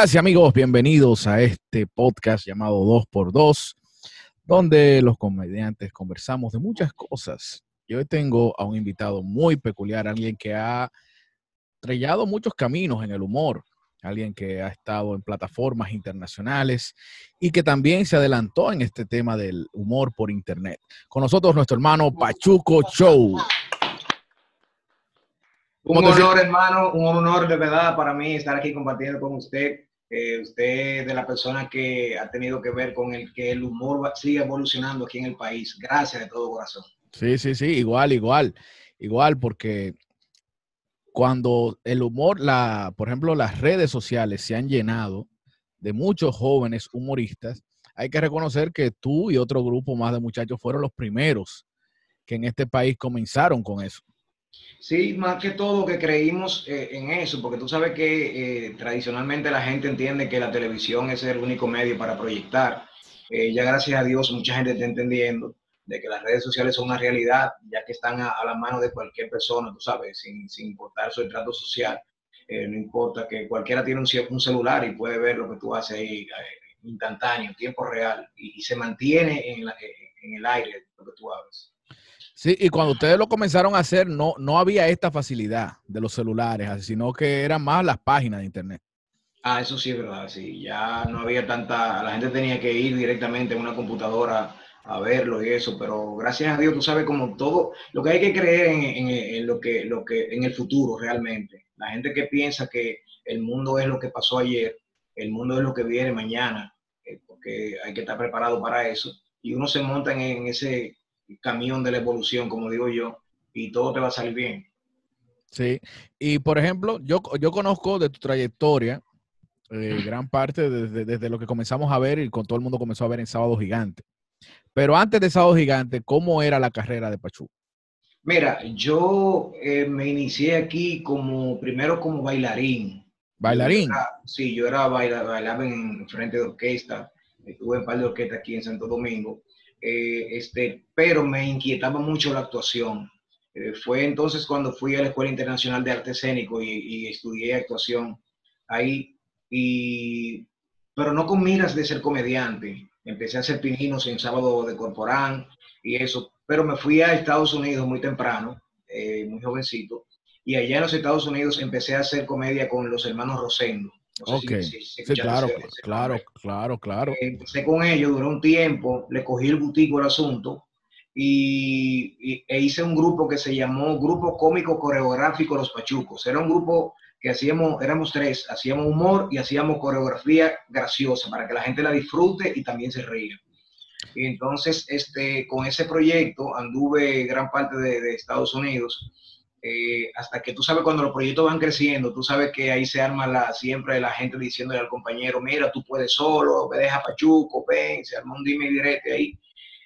Amigas y amigos, bienvenidos a este podcast llamado 2x2, donde los comediantes conversamos de muchas cosas. Y hoy tengo a un invitado muy peculiar, alguien que ha trellado muchos caminos en el humor, alguien que ha estado en plataformas internacionales y que también se adelantó en este tema del humor por internet. Con nosotros nuestro hermano Pachuco Show. Un honor, hermano, un honor de verdad para mí estar aquí compartiendo con usted. Eh, usted de la persona que ha tenido que ver con el que el humor siga evolucionando aquí en el país. Gracias de todo corazón. Sí, sí, sí, igual, igual, igual, porque cuando el humor, la, por ejemplo, las redes sociales se han llenado de muchos jóvenes humoristas, hay que reconocer que tú y otro grupo más de muchachos fueron los primeros que en este país comenzaron con eso. Sí, más que todo que creímos eh, en eso, porque tú sabes que eh, tradicionalmente la gente entiende que la televisión es el único medio para proyectar. Eh, ya gracias a Dios mucha gente está entendiendo de que las redes sociales son una realidad, ya que están a, la mano de cualquier persona, tú sabes, sin, importar su trato social. no importa que cualquiera tiene un, celular y puede ver lo que tú haces ahí instantáneo, tiempo real, y, se mantiene en, en el aire lo que tú haces. Sí, y cuando ustedes lo comenzaron a hacer, no, no había esta facilidad de los celulares, sino que eran más las páginas de internet. Ah, eso sí es verdad, sí. Ya no había tanta, la gente tenía que ir directamente a una computadora a verlo y eso, pero gracias a Dios, tú sabes como todo, lo que hay que creer en, lo que, lo que, en el futuro realmente. La gente que piensa que el mundo es lo que pasó ayer, el mundo es lo que viene mañana, eh, porque hay que estar preparado para eso. Y uno se monta en ese camión de la evolución, como digo yo, y todo te va a salir bien. Sí, y por ejemplo, yo, yo conozco de tu trayectoria eh, gran parte desde, desde, lo que comenzamos a ver y con todo el mundo comenzó a ver en Sábado Gigante. Pero antes de Sábado Gigante, ¿cómo era la carrera de Pachú? Mira, yo eh, me inicié aquí como, primero como bailarín. ¿Bailarín? sí, yo era bailaba en frente de orquesta, estuve en par de orquestas aquí en Santo Domingo eh, este, pero me inquietaba mucho la actuación. Eh, fue entonces cuando fui a la Escuela Internacional de Arte Escénico y, estudié actuación ahí, y, pero no con miras de ser comediante. Empecé a hacer pininos en sábado de Corporán y eso, pero me fui a Estados Unidos muy temprano, eh, muy jovencito, y allá en los Estados Unidos empecé a hacer comedia con los hermanos Rosendo ok, sí, claro, claro, claro, claro. Empecé con ellos, duró un tiempo, le cogí el butico al asunto y, e hice un grupo que se llamó Grupo Cómico Coreográfico Los Pachucos. Era un grupo que hacíamos, éramos tres, hacíamos humor y hacíamos coreografía graciosa para que la gente la disfrute y también se ríe. Y entonces, este, con ese proyecto anduve gran parte de, de Estados Unidos eh, hasta que tú sabes cuando los proyectos van creciendo, tú sabes que ahí se arma la, siempre la gente diciéndole al compañero, mira, tú puedes solo, me deja Pachuco, ven, se arma un dime y direte ahí.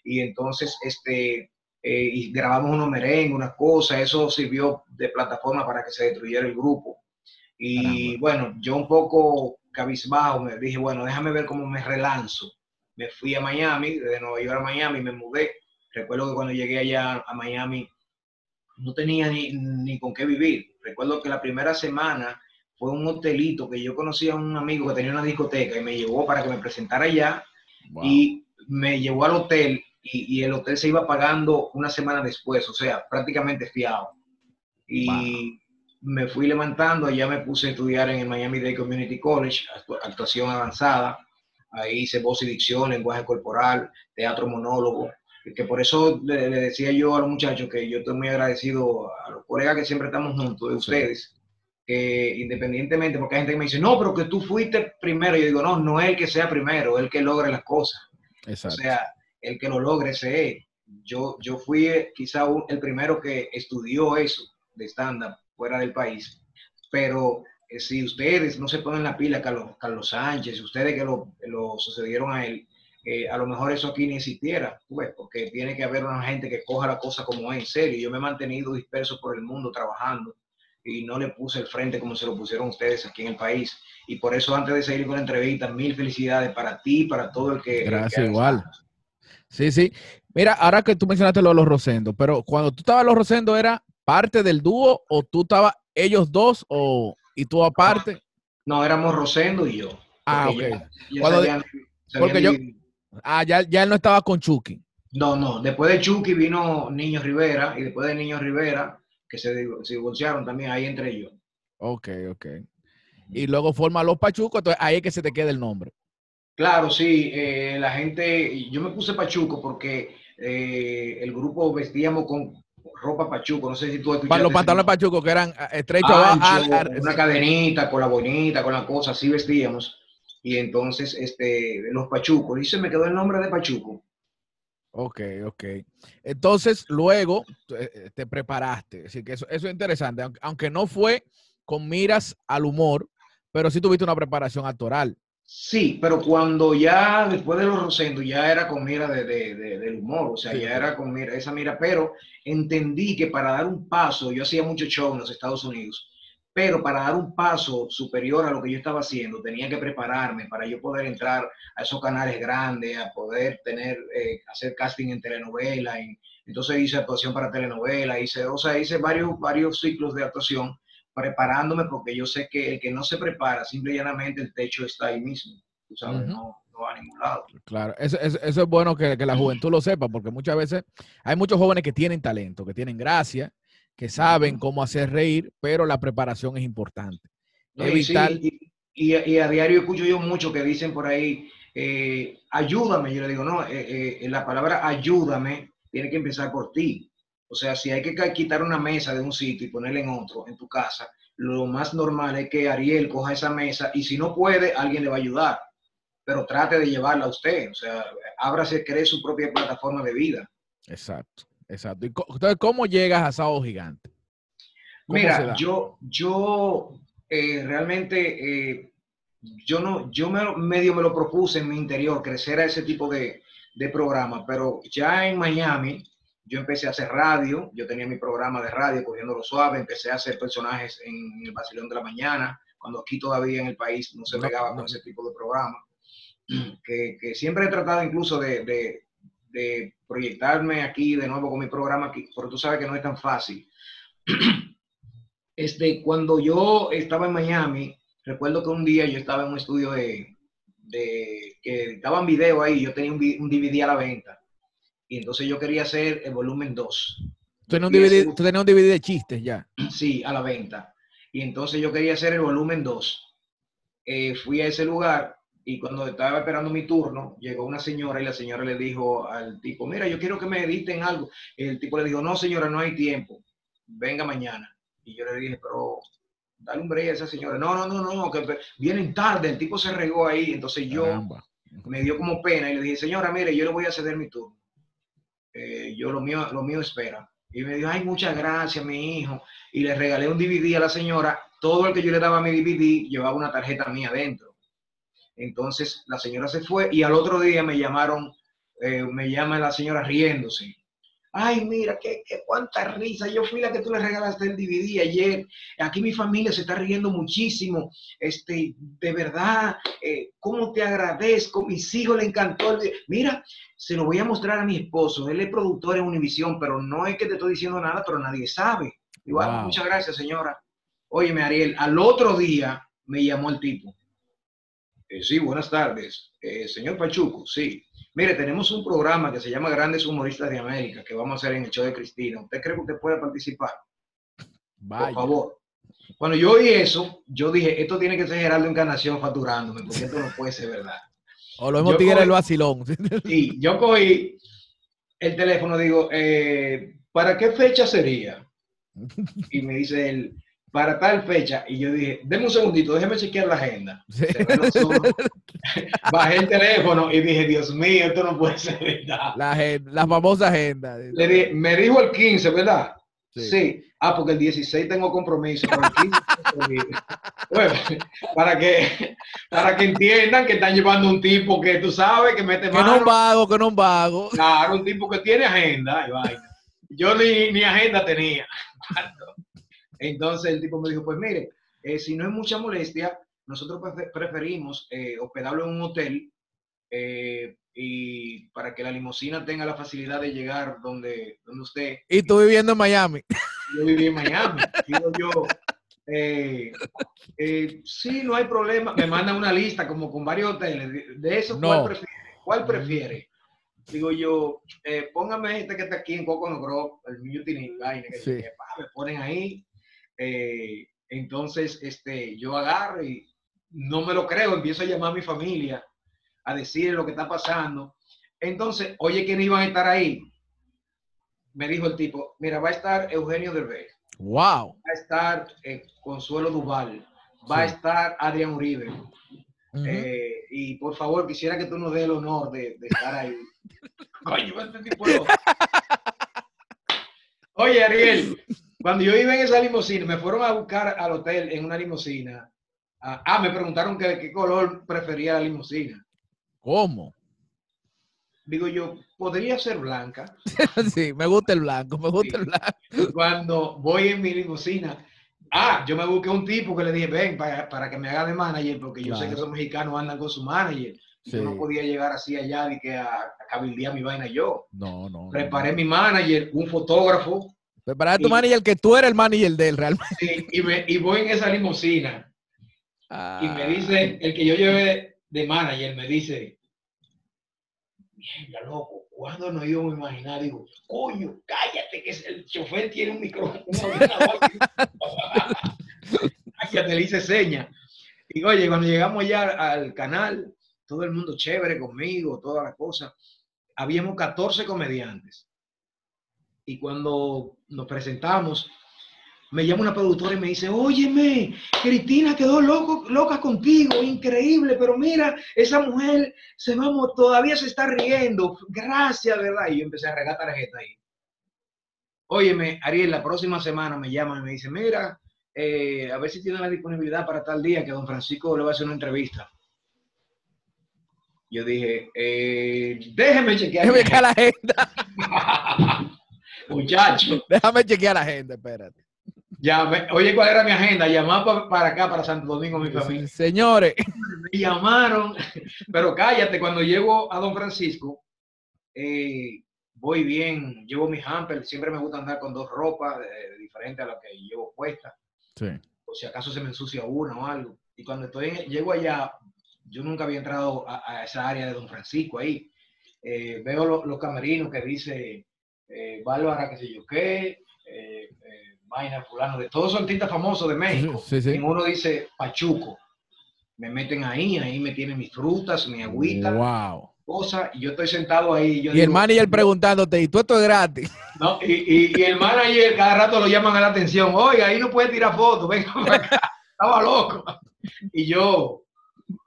Y entonces, este, eh, y grabamos unos merengues, unas cosas, eso sirvió de plataforma para que se destruyera el grupo. Y bueno, yo un poco cabizbajo me dije, bueno, déjame ver cómo me relanzo. Me fui a Miami, de Nueva York a Miami, me mudé. Recuerdo que cuando llegué allá a Miami, no tenía ni, con qué vivir. Recuerdo que la primera semana fue un hotelito que yo conocía a un amigo que tenía una discoteca y me llevó para que me presentara allá y me llevó al hotel y, el hotel se iba pagando una semana después, o sea, prácticamente fiado. Y me fui levantando, allá me puse a estudiar en el Miami Dade Community College, actuación avanzada. Ahí hice voz y dicción, lenguaje corporal, teatro monólogo que por eso le, decía yo a los muchachos que yo estoy muy agradecido a los colegas que siempre estamos juntos, de ustedes, que independientemente, porque hay gente que me dice, no, pero que tú fuiste primero, yo digo, no, no es el que sea primero, el que logre las cosas. O sea, el que lo logre ese es. Yo, yo fui eh, quizá el primero que estudió eso de estándar fuera del país, pero eh, si ustedes no se ponen la pila, Carlos, Carlos Sánchez, ustedes que lo, lo sucedieron a él, a lo mejor eso aquí ni existiera, pues, porque tiene que haber una gente que coja la cosa como es en serio. Yo me he mantenido disperso por el mundo trabajando y no le puse el frente como se lo pusieron ustedes aquí en el país. Y por eso, antes de seguir con la entrevista, mil felicidades para ti y para todo el que. Gracias, igual. Sí, sí. Mira, ahora que tú mencionaste lo de los Rosendo, pero cuando tú estabas los Rosendo, ¿era parte del dúo o tú estabas ellos dos o y tú aparte? No, éramos Rosendo y yo. Ah, ok. Porque ya- ya Cuando yo-. Ah, ya, ya él no estaba con Chucky. No, no. Después de Chucky vino Niño Rivera y después de Niño Rivera, que se, se divorciaron también ahí entre ellos. Ok, ok. Y luego forma los Pachucos, entonces ahí es que se te queda el nombre. Claro, sí, eh, la gente, yo me puse Pachuco porque eh, el grupo vestíamos con ropa Pachuco, no sé si tú escuchaste. los pantalones nombre. Pachucos que eran ah, estrechos. Ancho, una cadenita, con la bonita, con la cosa, así vestíamos. Y entonces, este, los Pachucos, y se me quedó el nombre de Pachuco. Ok, ok. Entonces, luego eh, te preparaste. Así que eso, eso es interesante. Aunque, aunque no fue con miras al humor, pero sí tuviste una preparación actoral. Sí, pero cuando ya después de los Rosendo ya era con mira de, de- de- del humor, o sea, Sí, ya era con mira, esa mira, pero entendí que para dar un paso, yo hacía mucho show en los Estados Unidos, pero para dar un paso superior a lo que yo estaba haciendo, tenía que prepararme para yo poder entrar a esos canales grandes, a poder tener, eh, hacer casting en telenovela, en- entonces hice actuación para telenovela, hice, o sea, hice varios, varios ciclos de actuación preparándome porque yo sé que el que no se prepara, simple y llanamente el techo está ahí mismo, tú sabes, Ujú. no, no va a ningún lado. Claro, eso, eso- eso es bueno que, que la juventud lo sepa, porque muchas veces hay muchos jóvenes que tienen talento, que tienen gracia, que saben cómo hacer reír, pero la preparación es importante. ¿no? Y, sí, Evitar- y- y- y a diario escucho yo mucho que dicen por ahí, eh, ayúdame, yo le digo, no, eh, eh, la palabra ayúdame tiene que empezar por ti. O sea, si hay que quitar una mesa de un sitio y ponerla en otro, en tu casa, lo más normal es que Ariel coja esa mesa y si no puede, alguien le va a ayudar. Pero trate de llevarla a usted. O sea, ábrase, cree su propia plataforma de vida. Exacto, exacto. Entonces, ¿cómo llegas a Sábado Gigante? ¿Cómo se Mira, yo, yo eh, realmente, eh, yo no, yo me, medio me lo propuse en mi interior, crecer a ese tipo de, de programa, pero ya en Miami, yo empecé a hacer radio, yo tenía mi programa de radio, cogiendo lo suave, empecé a hacer personajes en el Basilón de la Mañana, cuando aquí todavía en el país no se pegaba con ese tipo de programa, que, que siempre he tratado incluso de, de, de proyectarme aquí de nuevo con mi programa, aquí, pero tú sabes que no es tan fácil. Este, cuando yo estaba en Miami, recuerdo que un día yo estaba en un estudio de, de que editaban video ahí, yo tenía un, un DVD a la venta. Y entonces yo quería hacer el volumen 2. Tú tenías un ese- tú tenías un DVD de chistes ya. Sí, a la venta. Y entonces yo quería hacer el volumen 2. Eh, fui a ese lugar y cuando estaba esperando mi turno, llegó una señora y la señora le dijo al tipo, mira, yo quiero que me editen algo. Y el tipo le dijo, no señora, no hay tiempo, venga mañana. Y yo le dije, pero dale un break a esa señora. No, no, no, no, que vienen tarde, el tipo se regó ahí. Entonces yo Caramba. me dio como pena y le dije, señora, mire, yo le voy a ceder mi turno. Eh, yo lo mío, lo mío espera. Y me dijo, ay, muchas gracias, mi hijo. Y le regalé un DVD a la señora. Todo el que yo le daba mi DVD llevaba una tarjeta mía dentro. Entonces la señora se fue y al otro día me llamaron, eh, me llama la señora riéndose. Ay, mira, qué, qué cuánta risa. Yo fui la que tú le regalaste el DVD ayer. Aquí mi familia se está riendo muchísimo. Este, de verdad, eh, cómo te agradezco. Mis hijos le encantó. el Mira, se lo voy a mostrar a mi esposo. Él es productor en Univisión, pero no es que te estoy diciendo nada, pero nadie sabe. Igual, Wow. muchas gracias, señora. Óyeme, Ariel, al otro día me llamó el tipo. Eh, sí, buenas tardes. Eh, señor Pachuco, sí. Mire, tenemos un programa que se llama Grandes Humoristas de América que vamos a hacer en el show de Cristina. ¿Usted cree que usted puede participar? Por favor. Cuando yo oí eso, yo dije, esto tiene que ser Geraldo Encarnación facturándome, porque esto no puede ser verdad. O lo hemos tigre el vacilón. Sí, yo cogí el teléfono, digo, eh, ¿para qué fecha sería? Y me dice él, para tal fecha. Y yo dije, deme un segundito, déjeme chequear la agenda. Sí. Bajé el teléfono y dije, Dios mío, esto no puede ser verdad. La, agen- la famosa agenda. Le dije, me dijo el 15, ¿verdad? Sí. Sí. Ah, porque el 16 tengo compromiso. pero el 15 no puedo ir. bueno, para que, para que entiendan que están llevando un tipo que tú sabes que mete Que no mano. un vago, que no un vago. Claro, un tipo que tiene agenda y vaina. Yo ni, ni agenda tenía. Entonces el tipo me dijo, pues mire, eh, si no es mucha molestia, nosotros prefe- preferimos eh, hospedarlo en un hotel eh, y para que la limusina tenga la facilidad de llegar donde, donde usted. Y tú viviendo en Miami. Yo viví en Miami. Digo yo, eh, Eh, sí, no hay problema. Me mandan una lista como con varios hoteles. De, eso, No. ¿cuál prefiere? ¿Cuál prefiere? Digo yo, eh, póngame este que está aquí en Coconut Grove, el Mutiny, que, Sí. me ponen ahí. Eh, entonces, este, yo agarro y no me lo creo, empiezo a llamar a mi familia a decirle lo que está pasando. Entonces, oye, ¿quién iban a estar ahí? Me dijo el tipo, mira, va a estar Eugenio Derbez, Wow. va a estar eh, Consuelo Duval, va a estar Adrián Uribe. Eh, y por favor, quisiera que tú nos des el honor de, de estar ahí. Coño, este tipo. Oye, Ariel, cuando yo iba en esa limusina, me fueron a buscar al hotel en una limusina. Ah, ah, me preguntaron que, qué color prefería la limusina. ¿Cómo? Digo yo, podría ser blanca. sí, me gusta el blanco, me gusta Sí. el blanco. Cuando voy en mi limusina, ah, yo me busqué un tipo que le dije, ven, para, para que me haga de manager, porque yo sé que esos mexicanos andan con su manager. Yo no podía llegar así allá y que a, a cabildear mi vaina yo. No, no. no, Preparé no. mi manager, un fotógrafo, Prepara a tu y- manager que tú eres el manager de él realmente. y, y me- y voy en esa limusina. Y me Ah, dice, el que yo llevé de manager, me dice, mierda, loco, ¿cuándo nos íbamos a imaginar? Digo, coño, cállate, que el chofer tiene un micrófono. un ordenador". cállate, le hice seña. Y oye, cuando llegamos ya al canal, todo el mundo chévere conmigo, todas las cosas. Habíamos 14 comediantes. Y cuando nos presentamos, me llama una productora y me dice, óyeme, Cristina quedó loco, loca contigo, increíble, pero mira, esa mujer se va, todavía se está riendo, gracias, ¿verdad? Y yo empecé a regar tarjeta ahí. Óyeme, Ariel, la próxima semana me llaman y me dice, mira, eh, a ver si tiene la disponibilidad para tal día que don Francisco le va a hacer una entrevista. Yo dije, eh, déjeme chequear. Chequear la agenda. Muchacho, Déjame chequear la agenda, espérate. ya, me- oye, ¿cuál era mi agenda? Llamar pa- para acá, para Santo Domingo, mi familia. Señores, me llamaron, pero cállate, cuando llego a Don Francisco, eh, voy bien, llevo mi hamper, siempre me gusta andar con dos ropas eh, diferentes a las que llevo puestas, sí. por si acaso se me ensucia una o algo. Y cuando estoy en- llego allá, yo nunca había entrado a, a esa área de Don Francisco ahí. Eh, veo lo- los camerinos que dice eh, Bárbara, qué sé yo qué, eh, eh, vaina fulano, de todos los artistas famosos de México. Sí, sí. En uno dice Pachuco. Me meten ahí, ahí me tienen mis frutas, mi agüita, Wow. cosas, y yo estoy sentado ahí. Yo Y el digo, manager preguntándote, ¿y tú esto es gratis? no, y, y- y el manager cada rato lo llaman a la atención. Oiga, ahí no puede tirar fotos, venga para acá. Estaba loco. Y yo,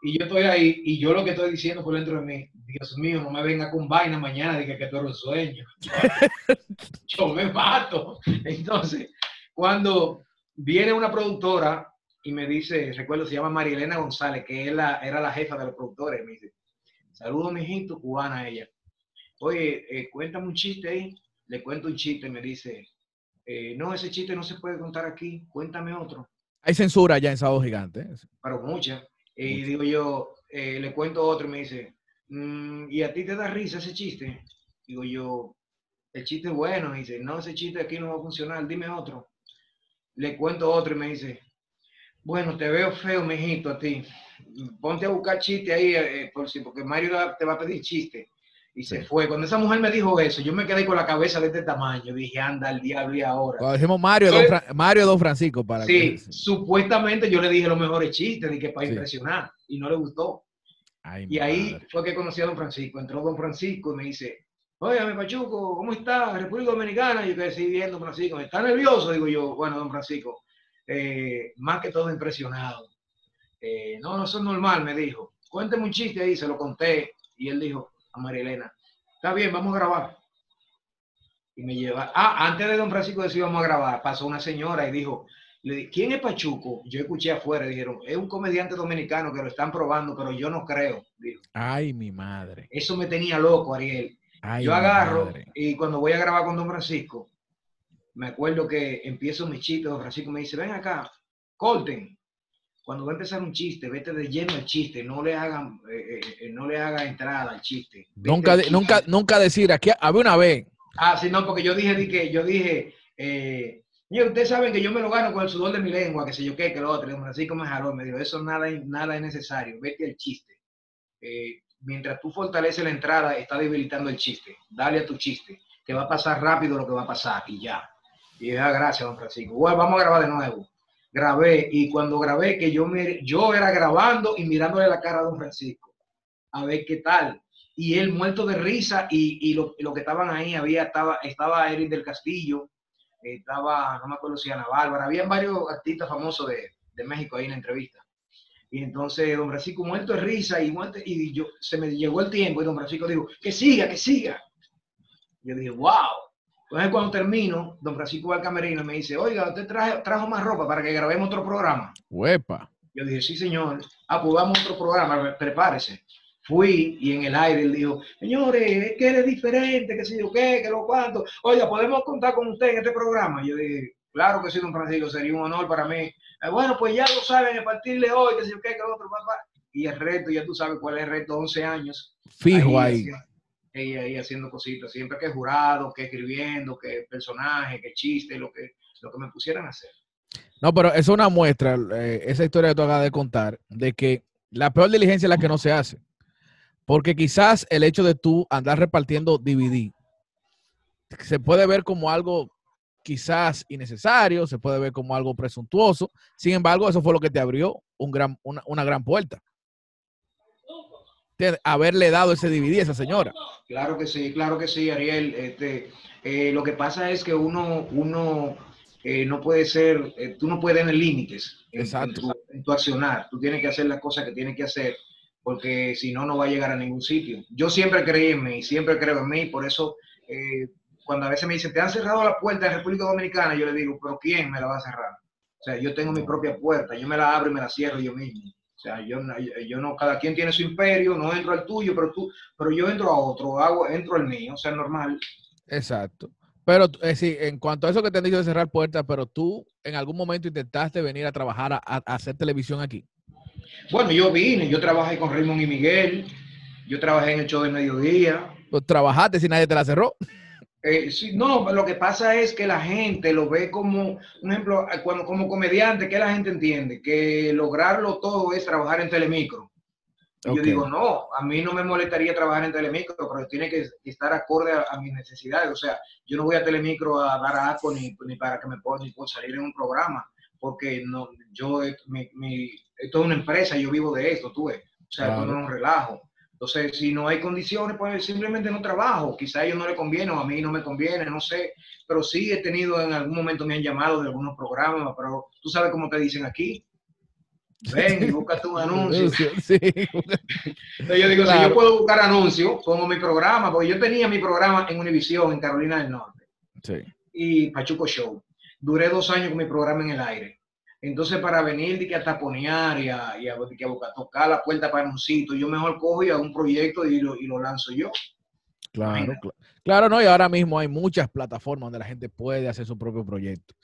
y yo estoy ahí, y yo lo que estoy diciendo por dentro de mí, Dios mío, no me venga con vaina mañana, diga que tú eres un sueño. yo me mato. Entonces, cuando viene una productora y me dice, recuerdo, se llama Marielena González, que la, era la jefa de los productores, me dice, saludos, mijito, cubana ella. Oye, eh, cuéntame un chiste ahí. Le cuento un chiste, me dice, eh, no, ese chiste no se puede contar aquí, cuéntame otro. Hay censura ya en Sábado Gigante. Pero muchas. Y digo yo, eh, le cuento otro y me dice, "Mm, ¿y a ti te da risa ese chiste? Digo yo, el chiste es bueno. Y dice, no, ese chiste aquí no va a funcionar, dime otro. Le cuento otro y me dice, bueno, te veo feo, mijito, a ti. Ponte a buscar chiste ahí, eh, por si, porque Mario te va a pedir chiste. Y se Sí. fue. Cuando esa mujer me dijo eso, yo me quedé con la cabeza de este tamaño. Dije, anda al diablo y ahora. Cuando decimos Mario, Don, Fra- Mario Don Francisco, para Sí, que- supuestamente yo le dije los mejores chistes, dije para Sí. impresionar, y no le gustó. Ay, Y ahí madre. fue que conocí a don Francisco. Entró don Francisco y me dice, oye, mi Pachuco, ¿cómo está? República Dominicana. Y yo quedé así bien, don Francisco. ¿Está nervioso? Digo yo, bueno, don Francisco, eh, más que todo impresionado. Eh, no, no, eso es normal, me dijo. Cuénteme un chiste ahí, se lo conté. Y él dijo a María Elena, está bien, vamos a grabar. Y me lleva, ah, antes de don Francisco decir vamos a grabar, pasó una señora y dijo, le ¿quién es Pachuco? Yo escuché afuera, dijeron, es un comediante dominicano que lo están probando, pero yo no creo. Ay, mi madre. Eso me tenía loco, Ariel. Ay, yo agarro madre. y cuando voy a grabar con Don Francisco, me acuerdo que empiezo mi chiste, Don Francisco me dice, ven acá, corten. Cuando va a empezar un chiste, vete de lleno al chiste, no le hagan, eh, eh, eh, no le haga entrada al chiste. Vete Nunca, al de- chiste. nunca, nunca decir, aquí había una vez. Ah, sí, no, porque yo dije, di que, yo dije, eh, Y ustedes saben que yo me lo gano con el sudor de mi lengua, que sé yo qué, que lo otro. Así como me jaló, me dijo, eso nada, nada es necesario, vete el chiste. Eh, mientras tú fortaleces la entrada, está debilitando el chiste. Dale a tu chiste, que va a pasar rápido lo que va a pasar y ya. Y ya, gracias, don Francisco. Bueno, vamos a grabar de nuevo. Grabé y cuando grabé, que yo, me, yo era grabando y mirándole la cara a don Francisco, a ver qué tal. Y él muerto de risa y, y lo, lo, que estaban ahí, había, estaba, estaba Eric del Castillo, estaba, no me acuerdo si Ana Bárbara, había varios artistas famosos de, de México ahí en la entrevista. Y entonces don Francisco muerto de risa y, muerto, y yo, se me llegó el tiempo y don Francisco dijo, que siga, que siga. Yo dije, wow. Entonces cuando termino, don Francisco va al camerino y me dice, oiga, usted traje, trajo más ropa para que grabemos otro programa. Huepa. Yo dije, sí, señor. Ah, pues vamos a otro programa, prepárese. Fui y en el aire él dijo, señores, es que eres diferente, que sé yo qué, que lo cuánto. Oiga, ¿podemos contar con usted en este programa? Yo dije, claro que sí, don Francisco, sería un honor para mí. Eh, bueno, pues ya lo saben, a partir de hoy, que sé yo qué, que lo otro, papá. Y el reto, ya tú sabes cuál es el reto, 11 años. Fijo ahí. ahí. Ahí, haciendo cositas, siempre que jurado, que escribiendo, que personaje, que chiste, lo que, lo que me pusieran a hacer. No, pero es una muestra, eh, esa historia que tú acabas de contar, de que la peor diligencia es la que no se hace. Porque quizás el hecho de tú andar repartiendo DVD se puede ver como algo quizás innecesario, se puede ver como algo presuntuoso. Sin embargo, eso fue lo que te abrió un gran, una, una gran puerta. De haberle dado ese DVD a esa señora. Claro que sí, claro que sí, Ariel. Este, eh, lo que pasa es que uno, uno eh, no puede ser, eh, tú no puedes tener límites en, en, tu, en, tu, accionar. Tú tienes que hacer las cosas que tienes que hacer, porque si no, no va a llegar a ningún sitio. Yo siempre creí en mí, siempre creo en mí, por eso eh, cuando a veces me dicen, te han cerrado la puerta en República Dominicana, yo le digo, pero ¿quién me la va a cerrar? O sea, yo tengo mi propia puerta, yo me la abro y me la cierro yo mismo. O sea, yo, yo no, cada quien tiene su imperio, no entro al tuyo, pero tú, pero yo entro a otro, hago, entro al mío, o sea, normal. Exacto. Pero es decir, en cuanto a eso que te han dicho de cerrar puertas, pero tú en algún momento intentaste venir a trabajar a, a hacer televisión aquí. Bueno, yo vine, yo trabajé con Raymond y Miguel, yo trabajé en el show de mediodía. Pues trabajaste si nadie te la cerró. Eh, sí, no, lo que pasa es que la gente lo ve como, un ejemplo, cuando, como comediante, que la gente entiende? Que lograrlo todo es trabajar en Telemicro. Y okay. Yo digo, no, a mí no me molestaría trabajar en Telemicro, pero tiene que estar acorde a, a mis necesidades. O sea, yo no voy a Telemicro a dar asco ni, ni para que me pueda ni por salir en un programa, porque no, yo, mi, mi, esto es una empresa, yo vivo de esto, tú ves. O sea, claro. esto no es un relajo. Entonces, si no hay condiciones, pues simplemente no trabajo. Quizá a ellos no les conviene o a mí no me conviene, no sé. Pero sí he tenido, en algún momento me han llamado de algunos programas, pero tú sabes cómo te dicen aquí. Ven y búscate un anuncio. Sí. Entonces yo digo, claro. si yo puedo buscar anuncios, pongo mi programa, porque yo tenía mi programa en Univisión, en Carolina del Norte. Sí. Y Pachuco Show. Duré dos años con mi programa en el aire. Entonces, para venir de que a taponear y a, y a, que a, tocar la puerta para un sitio, yo mejor cojo y hago un proyecto y lo, y lo lanzo yo. Claro, claro, claro, no, y ahora mismo hay muchas plataformas donde la gente puede hacer su propio proyecto.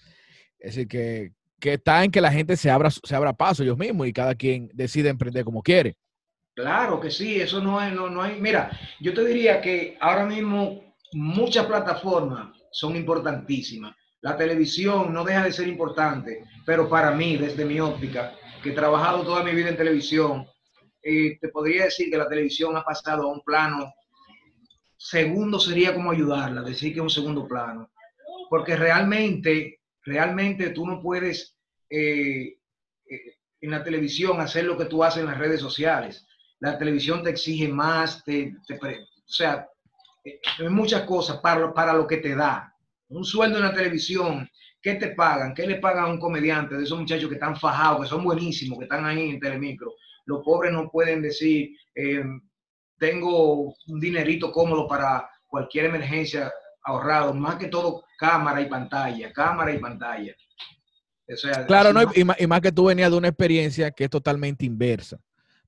Es decir, que, que está en que la gente se abra, se abra paso ellos mismos y cada quien decide emprender como quiere. Claro que sí, eso no, es, no, no hay. Mira, yo te diría que ahora mismo muchas plataformas son importantísimas la televisión no deja de ser importante, pero para mí, desde mi óptica, que he trabajado toda mi vida en televisión, eh, te podría decir que la televisión ha pasado a un plano, segundo sería como ayudarla, decir que es un segundo plano, porque realmente, realmente tú no puedes eh, eh, en la televisión hacer lo que tú haces en las redes sociales. La televisión te exige más, te, te, o sea, muchas cosas para, para lo que te da un sueldo en la televisión, ¿qué te pagan? ¿Qué le pagan a un comediante de esos muchachos que están fajados, que son buenísimos, que están ahí en Telemicro? Los pobres no pueden decir, eh, tengo un dinerito cómodo para cualquier emergencia ahorrado, más que todo cámara y pantalla, cámara y pantalla. O sea, claro, no, y, más, y, más, que tú venías de una experiencia que es totalmente inversa.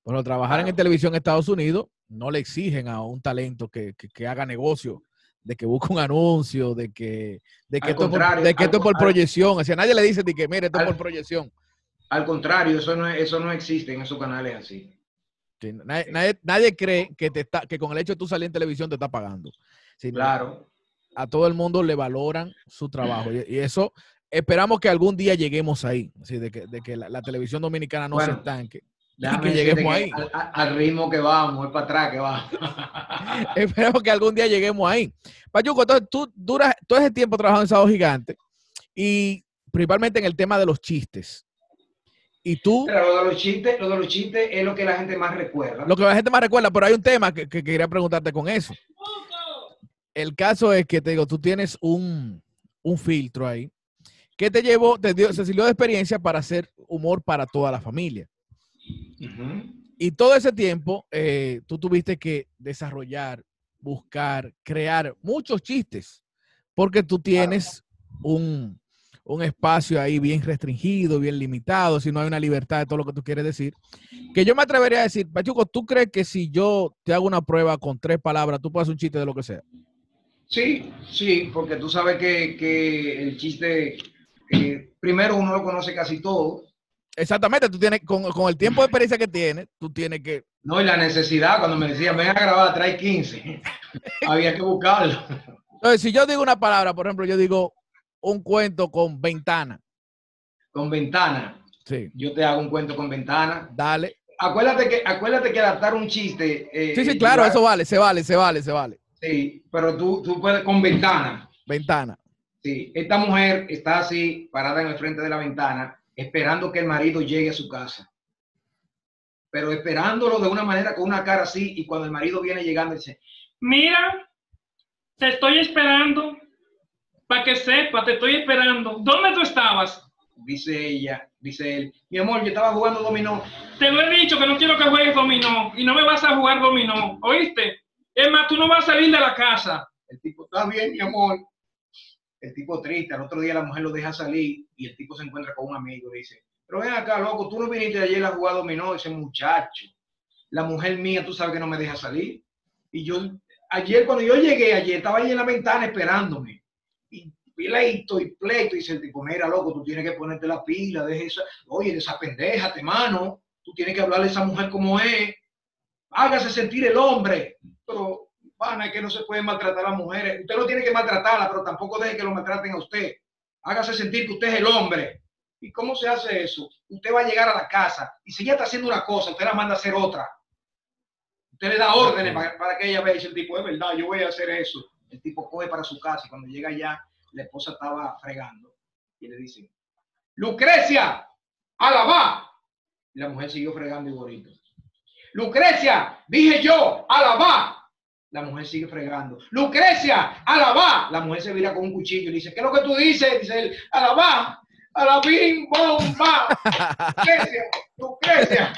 Bueno, trabajar claro. en televisión en Estados Unidos no le exigen a un talento que, que, que haga negocio de que busca un anuncio, de que, de que, esto, por, de que esto es por proyección. O sea, nadie le dice de que, mire, esto es por proyección. Al contrario, eso no, eso no existe en esos canales así. Sí, nadie, nadie, nadie, cree que, te está, que con el hecho de tú salir en televisión te está pagando. Sino claro. A todo el mundo le valoran su trabajo. Y, y, eso esperamos que algún día lleguemos ahí, así de que, de que la, la televisión dominicana no Bueno, se estanque. Déjame que decirte lleguemos que ahí. Al, al- al ritmo que vamos, es para atrás que vamos. Esperemos que algún día lleguemos ahí. Payuco, entonces tú duras todo ese tiempo trabajando en Sábado Gigante y principalmente en el tema de los chistes. Y tú, Pero lo de los chistes, lo de los chistes es lo que la gente más recuerda. lo que la gente más recuerda, pero hay un tema que, que quería preguntarte con eso. El caso es que te digo, tú tienes un, un filtro ahí que te llevó, te dio, se sirvió de experiencia para hacer humor para toda la familia. Y todo ese tiempo eh, tú tuviste que desarrollar, buscar, crear muchos chistes, porque tú tienes un, un espacio ahí bien restringido, bien limitado, si no hay una libertad de todo lo que tú quieres decir. Que yo me atrevería a decir, Pachuco, ¿tú crees que si yo te hago una prueba con tres palabras, tú puedes hacer un chiste de lo que sea? Sí, sí, porque tú sabes que, que el chiste, eh, primero uno lo conoce casi todo, Exactamente, tú tienes, con, con el tiempo de experiencia que tienes, tú tienes que ¿no? Y la necesidad, cuando me decían, ven a grabar, trae 15, había que buscarlo. Entonces, si yo digo una palabra, por ejemplo, yo digo un cuento con ventana. Con ventana, Sí, yo te hago un cuento con ventana. dale. Acuérdate que, acuérdate que adaptar un chiste. eh, Sí, sí, claro, eso vale, se vale, se vale, se vale. Sí, pero tú, tú puedes con ventana. Ventana. Sí, esta mujer está así, parada en el frente de la ventana, esperando que el marido llegue a su casa. Pero esperándolo de una manera, con una cara así, y cuando el marido viene llegando, dice, Mira, te estoy esperando. Para que sepa, te estoy esperando. ¿Dónde tú estabas? dice ella, dice él, mi amor, yo estaba jugando dominó. Te lo he dicho que no quiero que juegues dominó y no me vas a jugar dominó. ¿Oíste? Es más, tú no vas a salir de la casa. El tipo, está bien, mi amor. El tipo triste, al otro día la mujer lo deja salir y el tipo se encuentra con un amigo y dice, pero ven acá, loco, tú no viniste ayer a jugar dominó, ese muchacho. La mujer mía, tú sabes que no me deja salir. Y yo, ayer, cuando yo llegué ayer, estaba ahí en la ventana esperándome. Y pleito y pleito, y dice el tipo, mira, loco, tú tienes que ponerte la pila, deje esa, oye, de esa pendeja, mano, tú tienes que hablarle a esa mujer como es. Hágase sentir el hombre. Pana, es que no se puede maltratar a las mujeres. Usted no tiene que maltratarla, pero tampoco deje que lo maltraten a usted. Hágase sentir que usted es el hombre. ¿Y cómo se hace eso? Usted va a llegar a la casa y si ella está haciendo una cosa, usted la manda a hacer otra. Usted le da órdenes para, para que ella vea y dice el tipo, es verdad, yo voy a hacer eso. El tipo coge para su casa y cuando llega allá, la esposa estaba fregando y le dice, Lucrecia, alabá. Y la mujer siguió fregando igualito. Lucrecia, dije yo, alabá. La mujer sigue fregando. Lucrecia, alabá. La mujer se vira con un cuchillo y dice, ¿qué es lo que tú dices? Dice él, alabá, alabín, bomba. Lucrecia, Lucrecia.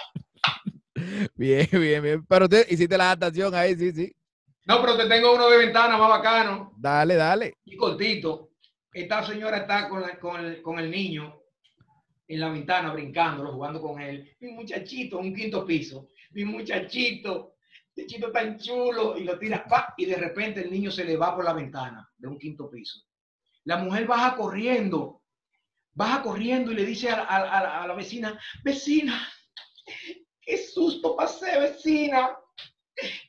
Bien, bien, bien. Pero te hiciste la adaptación ahí, sí, sí. No, pero te tengo uno de ventana más bacano Dale, dale. y cortito. Esta señora está con, la- con el, con el niño en la ventana brincándolo, jugando con él. Mi muchachito, un quinto piso. Mi muchachito, muchachito tan chulo. Y lo tira, ¡pa! y de repente el niño se le va por la ventana de un quinto piso. La mujer baja corriendo, baja corriendo y le dice a, a a a la vecina, vecina, qué susto pasé, vecina.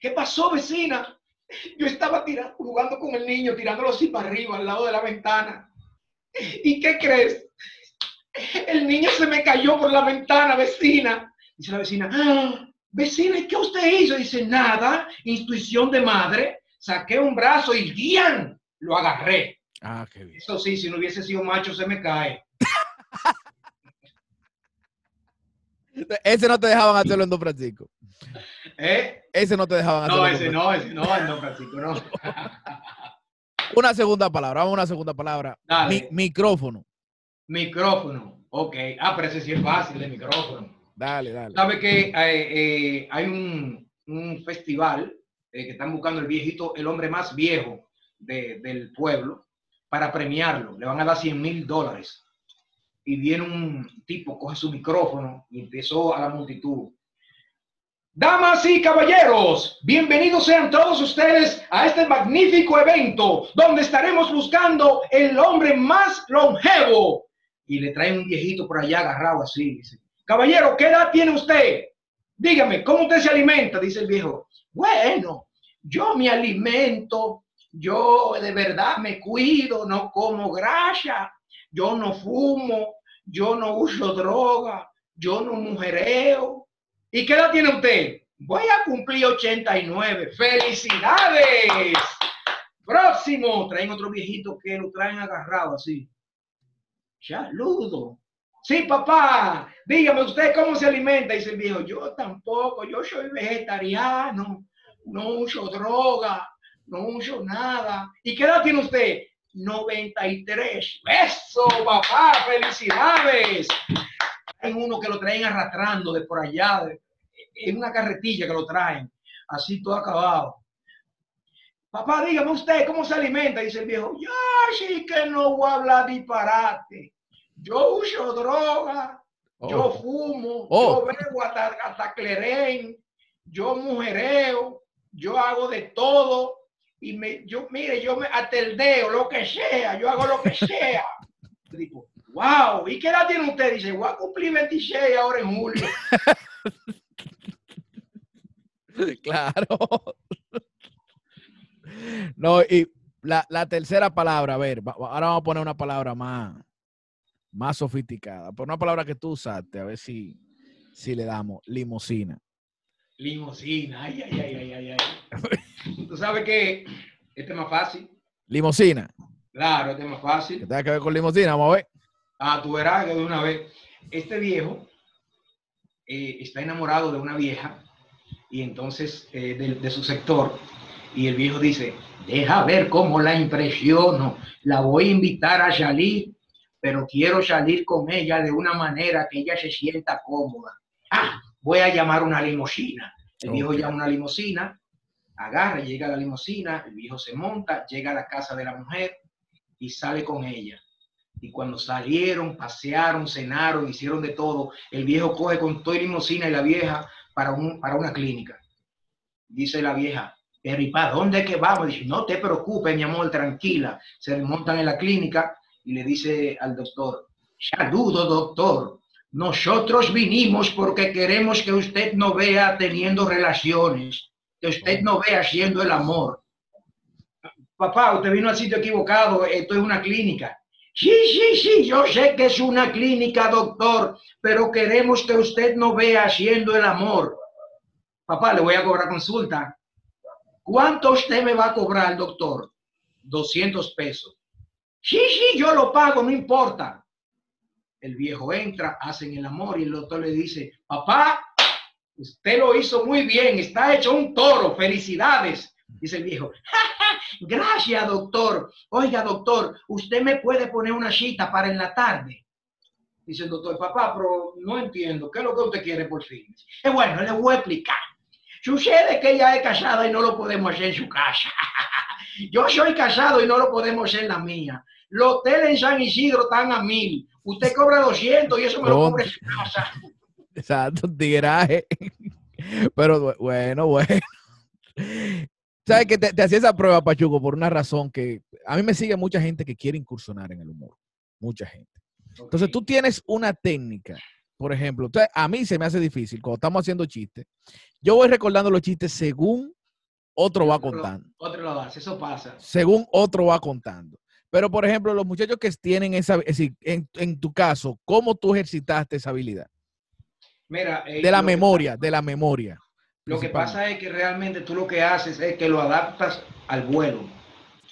¿Qué pasó, vecina? Yo estaba tira- jugando con el niño, tirándolo así para arriba, al lado de la ventana. ¿Y qué crees? El niño se me cayó por la ventana, vecina. Dice la vecina, "Ah, vecina, ¿y qué usted hizo? Dice, nada, intuición de madre. Saqué un brazo y ¡guian! Lo agarré. Ah, qué bien. Eso sí, si no hubiese sido macho, se me cae. Ese no te dejaban hacerlo en Don Francisco. ¿Eh? Ese no te dejaban hacerlo. No, en Don ese no, ese no, no, Francisco, no. Una segunda palabra, vamos a una segunda palabra. Mi- micrófono. Micrófono. Ok. Ah, pero ese sí es fácil, el micrófono. Dale, dale. Sabe que eh, eh, hay un, festival eh, que están buscando el viejito, el hombre más viejo de- del pueblo, para premiarlo. Le van a dar 100 mil dólares. Y viene un tipo, coge su micrófono y empezó a la multitud. Damas y caballeros, bienvenidos sean todos ustedes a este magnífico evento donde estaremos buscando el hombre más longevo. Y le traen un viejito por allá agarrado así. Dice, Caballero, ¿qué edad tiene usted? Dígame, ¿cómo usted se alimenta? Dice el viejo. Bueno, yo me alimento, yo de verdad me cuido, no como grasa, yo no fumo, yo no uso droga, yo no mujereo. ¿Y qué edad tiene usted? Voy a cumplir 89. ¡Felicidades! Próximo. Traen otro viejito que lo traen agarrado así. Saludo. Sí, papá. Dígame usted cómo se alimenta. Dice el viejo. Yo tampoco. Yo soy vegetariano. No uso droga. No uso nada. ¿Y qué edad tiene usted? 93. Eso, papá. Felicidades. Hay uno que lo traen arrastrando de por allá, en una carretilla que lo traen, así todo acabado. Papá, dígame usted, ¿cómo se alimenta? Dice el viejo, yo sí que no voy a hablar disparate. Yo uso droga, yo Oh. fumo, Oh. yo bebo hasta, hasta clerén, yo mujereo, yo hago de todo. Y me, yo, mire, yo me atendeo, lo que sea, yo hago lo que sea. Digo, wow, ¿y qué edad tiene usted? Dice, voy a cumplir 26 ahora en julio. Claro. No, y la, la tercera palabra, a ver, ahora vamos a poner una palabra más, más sofisticada, por una palabra que tú usaste, a ver si, si le damos, limosina. Limosina, ay, ay, ay, ay, ay, ay. Tú sabes que este es más fácil. Limosina, Claro, este es más fácil. tenga que ver con limosina, vamos a ver. Ah, tú verás que de una vez. Este viejo eh, está enamorado de una vieja y entonces eh, de, de su sector. Y el viejo dice, deja ver cómo la impresiono. La voy a invitar a salir, pero quiero salir con ella de una manera que ella se sienta cómoda. Ah, voy a llamar una limusina. El viejo Ok. llama una limusina, agarra, llega a la limusina, el viejo se monta, llega a la casa de la mujer y sale con ella. Y cuando salieron, pasearon, cenaron, hicieron de todo, el viejo coge con toda limusina y la vieja para, un, para una clínica. Dice la vieja, pero ¿y para dónde es que vamos? Dice, no te preocupes, mi amor, tranquila. Se montan en la clínica y le dice al doctor, saludo, doctor. Nosotros vinimos porque queremos que usted no vea teniendo relaciones, que usted no vea haciendo el amor. Papá, usted vino al sitio equivocado, esto es una clínica. Sí, sí, sí, yo sé que es una clínica, doctor, pero queremos que usted no vea haciendo el amor. Papá, le voy a cobrar consulta. ¿Cuánto usted me va a cobrar, doctor? 200 pesos. Sí, sí, yo lo pago, no importa. El viejo entra, hacen el amor y el doctor le dice, papá, usted lo hizo muy bien, está hecho un toro, felicidades. Dice el viejo, gracias, doctor. Oiga, doctor, usted me puede poner una cita para en la tarde. Dice el doctor, papá, pero no entiendo, ¿qué es lo que usted quiere por fin? Es bueno, le voy a explicar. Sucede que ella es casada y no lo podemos hacer en su casa. Yo soy casado y no lo podemos hacer en la mía. Los hoteles en San Isidro están a mil. Usted cobra 200 y eso me lo cubre en su casa. Exacto, tiraje. Pero bu- bueno, bueno. ¿Sabes que te, te hacía esa prueba, Pachuco, por una razón que a mí me sigue mucha gente que quiere incursionar en el humor. Mucha gente. Entonces tú tienes una técnica, por ejemplo, a mí se me hace difícil cuando estamos haciendo chistes. Yo voy recordando los chistes según otro va contando, Otro lo hace, eso pasa. según otro va contando. Pero, por ejemplo, los muchachos que tienen esa, es decir, en, en tu caso, ¿cómo tú ejercitaste esa habilidad? Mira, eh, De la memoria, de la memoria. Lo que pasa es que realmente tú lo que haces es que lo adaptas al vuelo.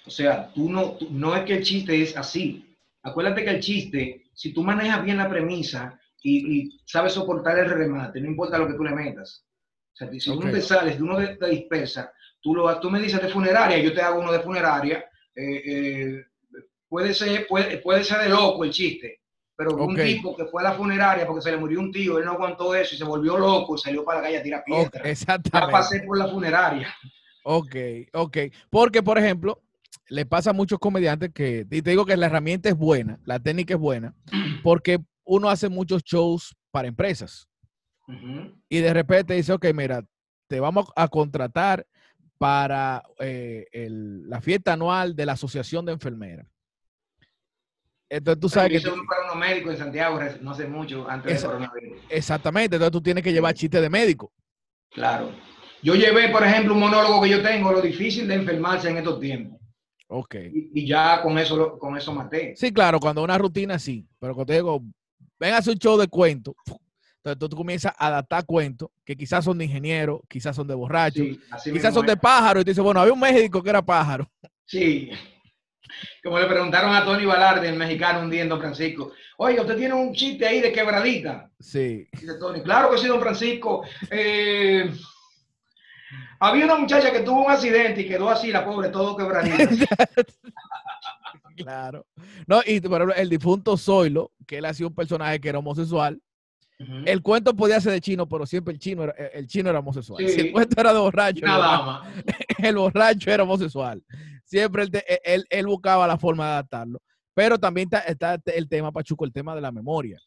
O sea, tú no, tú- no es que el chiste es así. Acuérdate que el chiste, si tú manejas bien la premisa y, y sabes soportar el remate, no importa lo que tú le metas. O sea, si uno te sales, de uno te dispersa, tú, lo, tú me dices de funeraria, yo te hago uno de funeraria. eh, eh, puede, ser, puede, puede ser de loco el chiste, pero un tipo que fue a la funeraria porque se le murió un tío, él no aguantó eso y se volvió loco y salió para la calle a tirar piedras. Ya exactamente. pasé por la funeraria. Ok, ok. Porque, por ejemplo, le pasa a muchos comediantes que, y te digo que la herramienta es buena, la técnica es buena, porque uno hace muchos shows para empresas Ujú. y de repente dice, ok, mira, te vamos a contratar para eh, el- la fiesta anual de la Asociación de Enfermeras. Entonces tú sabes que... para unos médicos en Santiago no hace mucho, antes del coronavirus. Exactamente, entonces tú tienes que llevar chistes de médico. Claro. Yo llevé, por ejemplo, un monólogo que yo tengo, lo difícil de enfermarse en estos tiempos. Ok. Y, y ya con eso, con eso maté. Sí, claro, cuando una rutina sí, pero cuando te digo, ven a hacer un show de cuentos, entonces tú, comienzas a adaptar cuentos que quizás son de ingeniero, quizás son de borracho, Sí, quizás son de pájaro, y tú dices, bueno, había un médico que era pájaro. Sí. Como le preguntaron a Tony Balardi, el mexicano, un día en Don Francisco, oye, ¿usted tiene un chiste ahí de quebradita? Sí. Dice Tony, claro que sí, Don Francisco. Eh, había una muchacha que tuvo un accidente y quedó así, la pobre, todo quebradita. Claro. No, y por ejemplo, el difunto Zoilo, que él hacía un personaje que era homosexual. El cuento podía ser de chino, pero siempre el chino era, el chino era homosexual. Si Sí. el cuento era de borracho, el borracho, dama. el borracho era homosexual. Siempre él, te- él- él buscaba la forma de adaptarlo. Pero también está, está el tema, Pachuco, el tema de la memoria.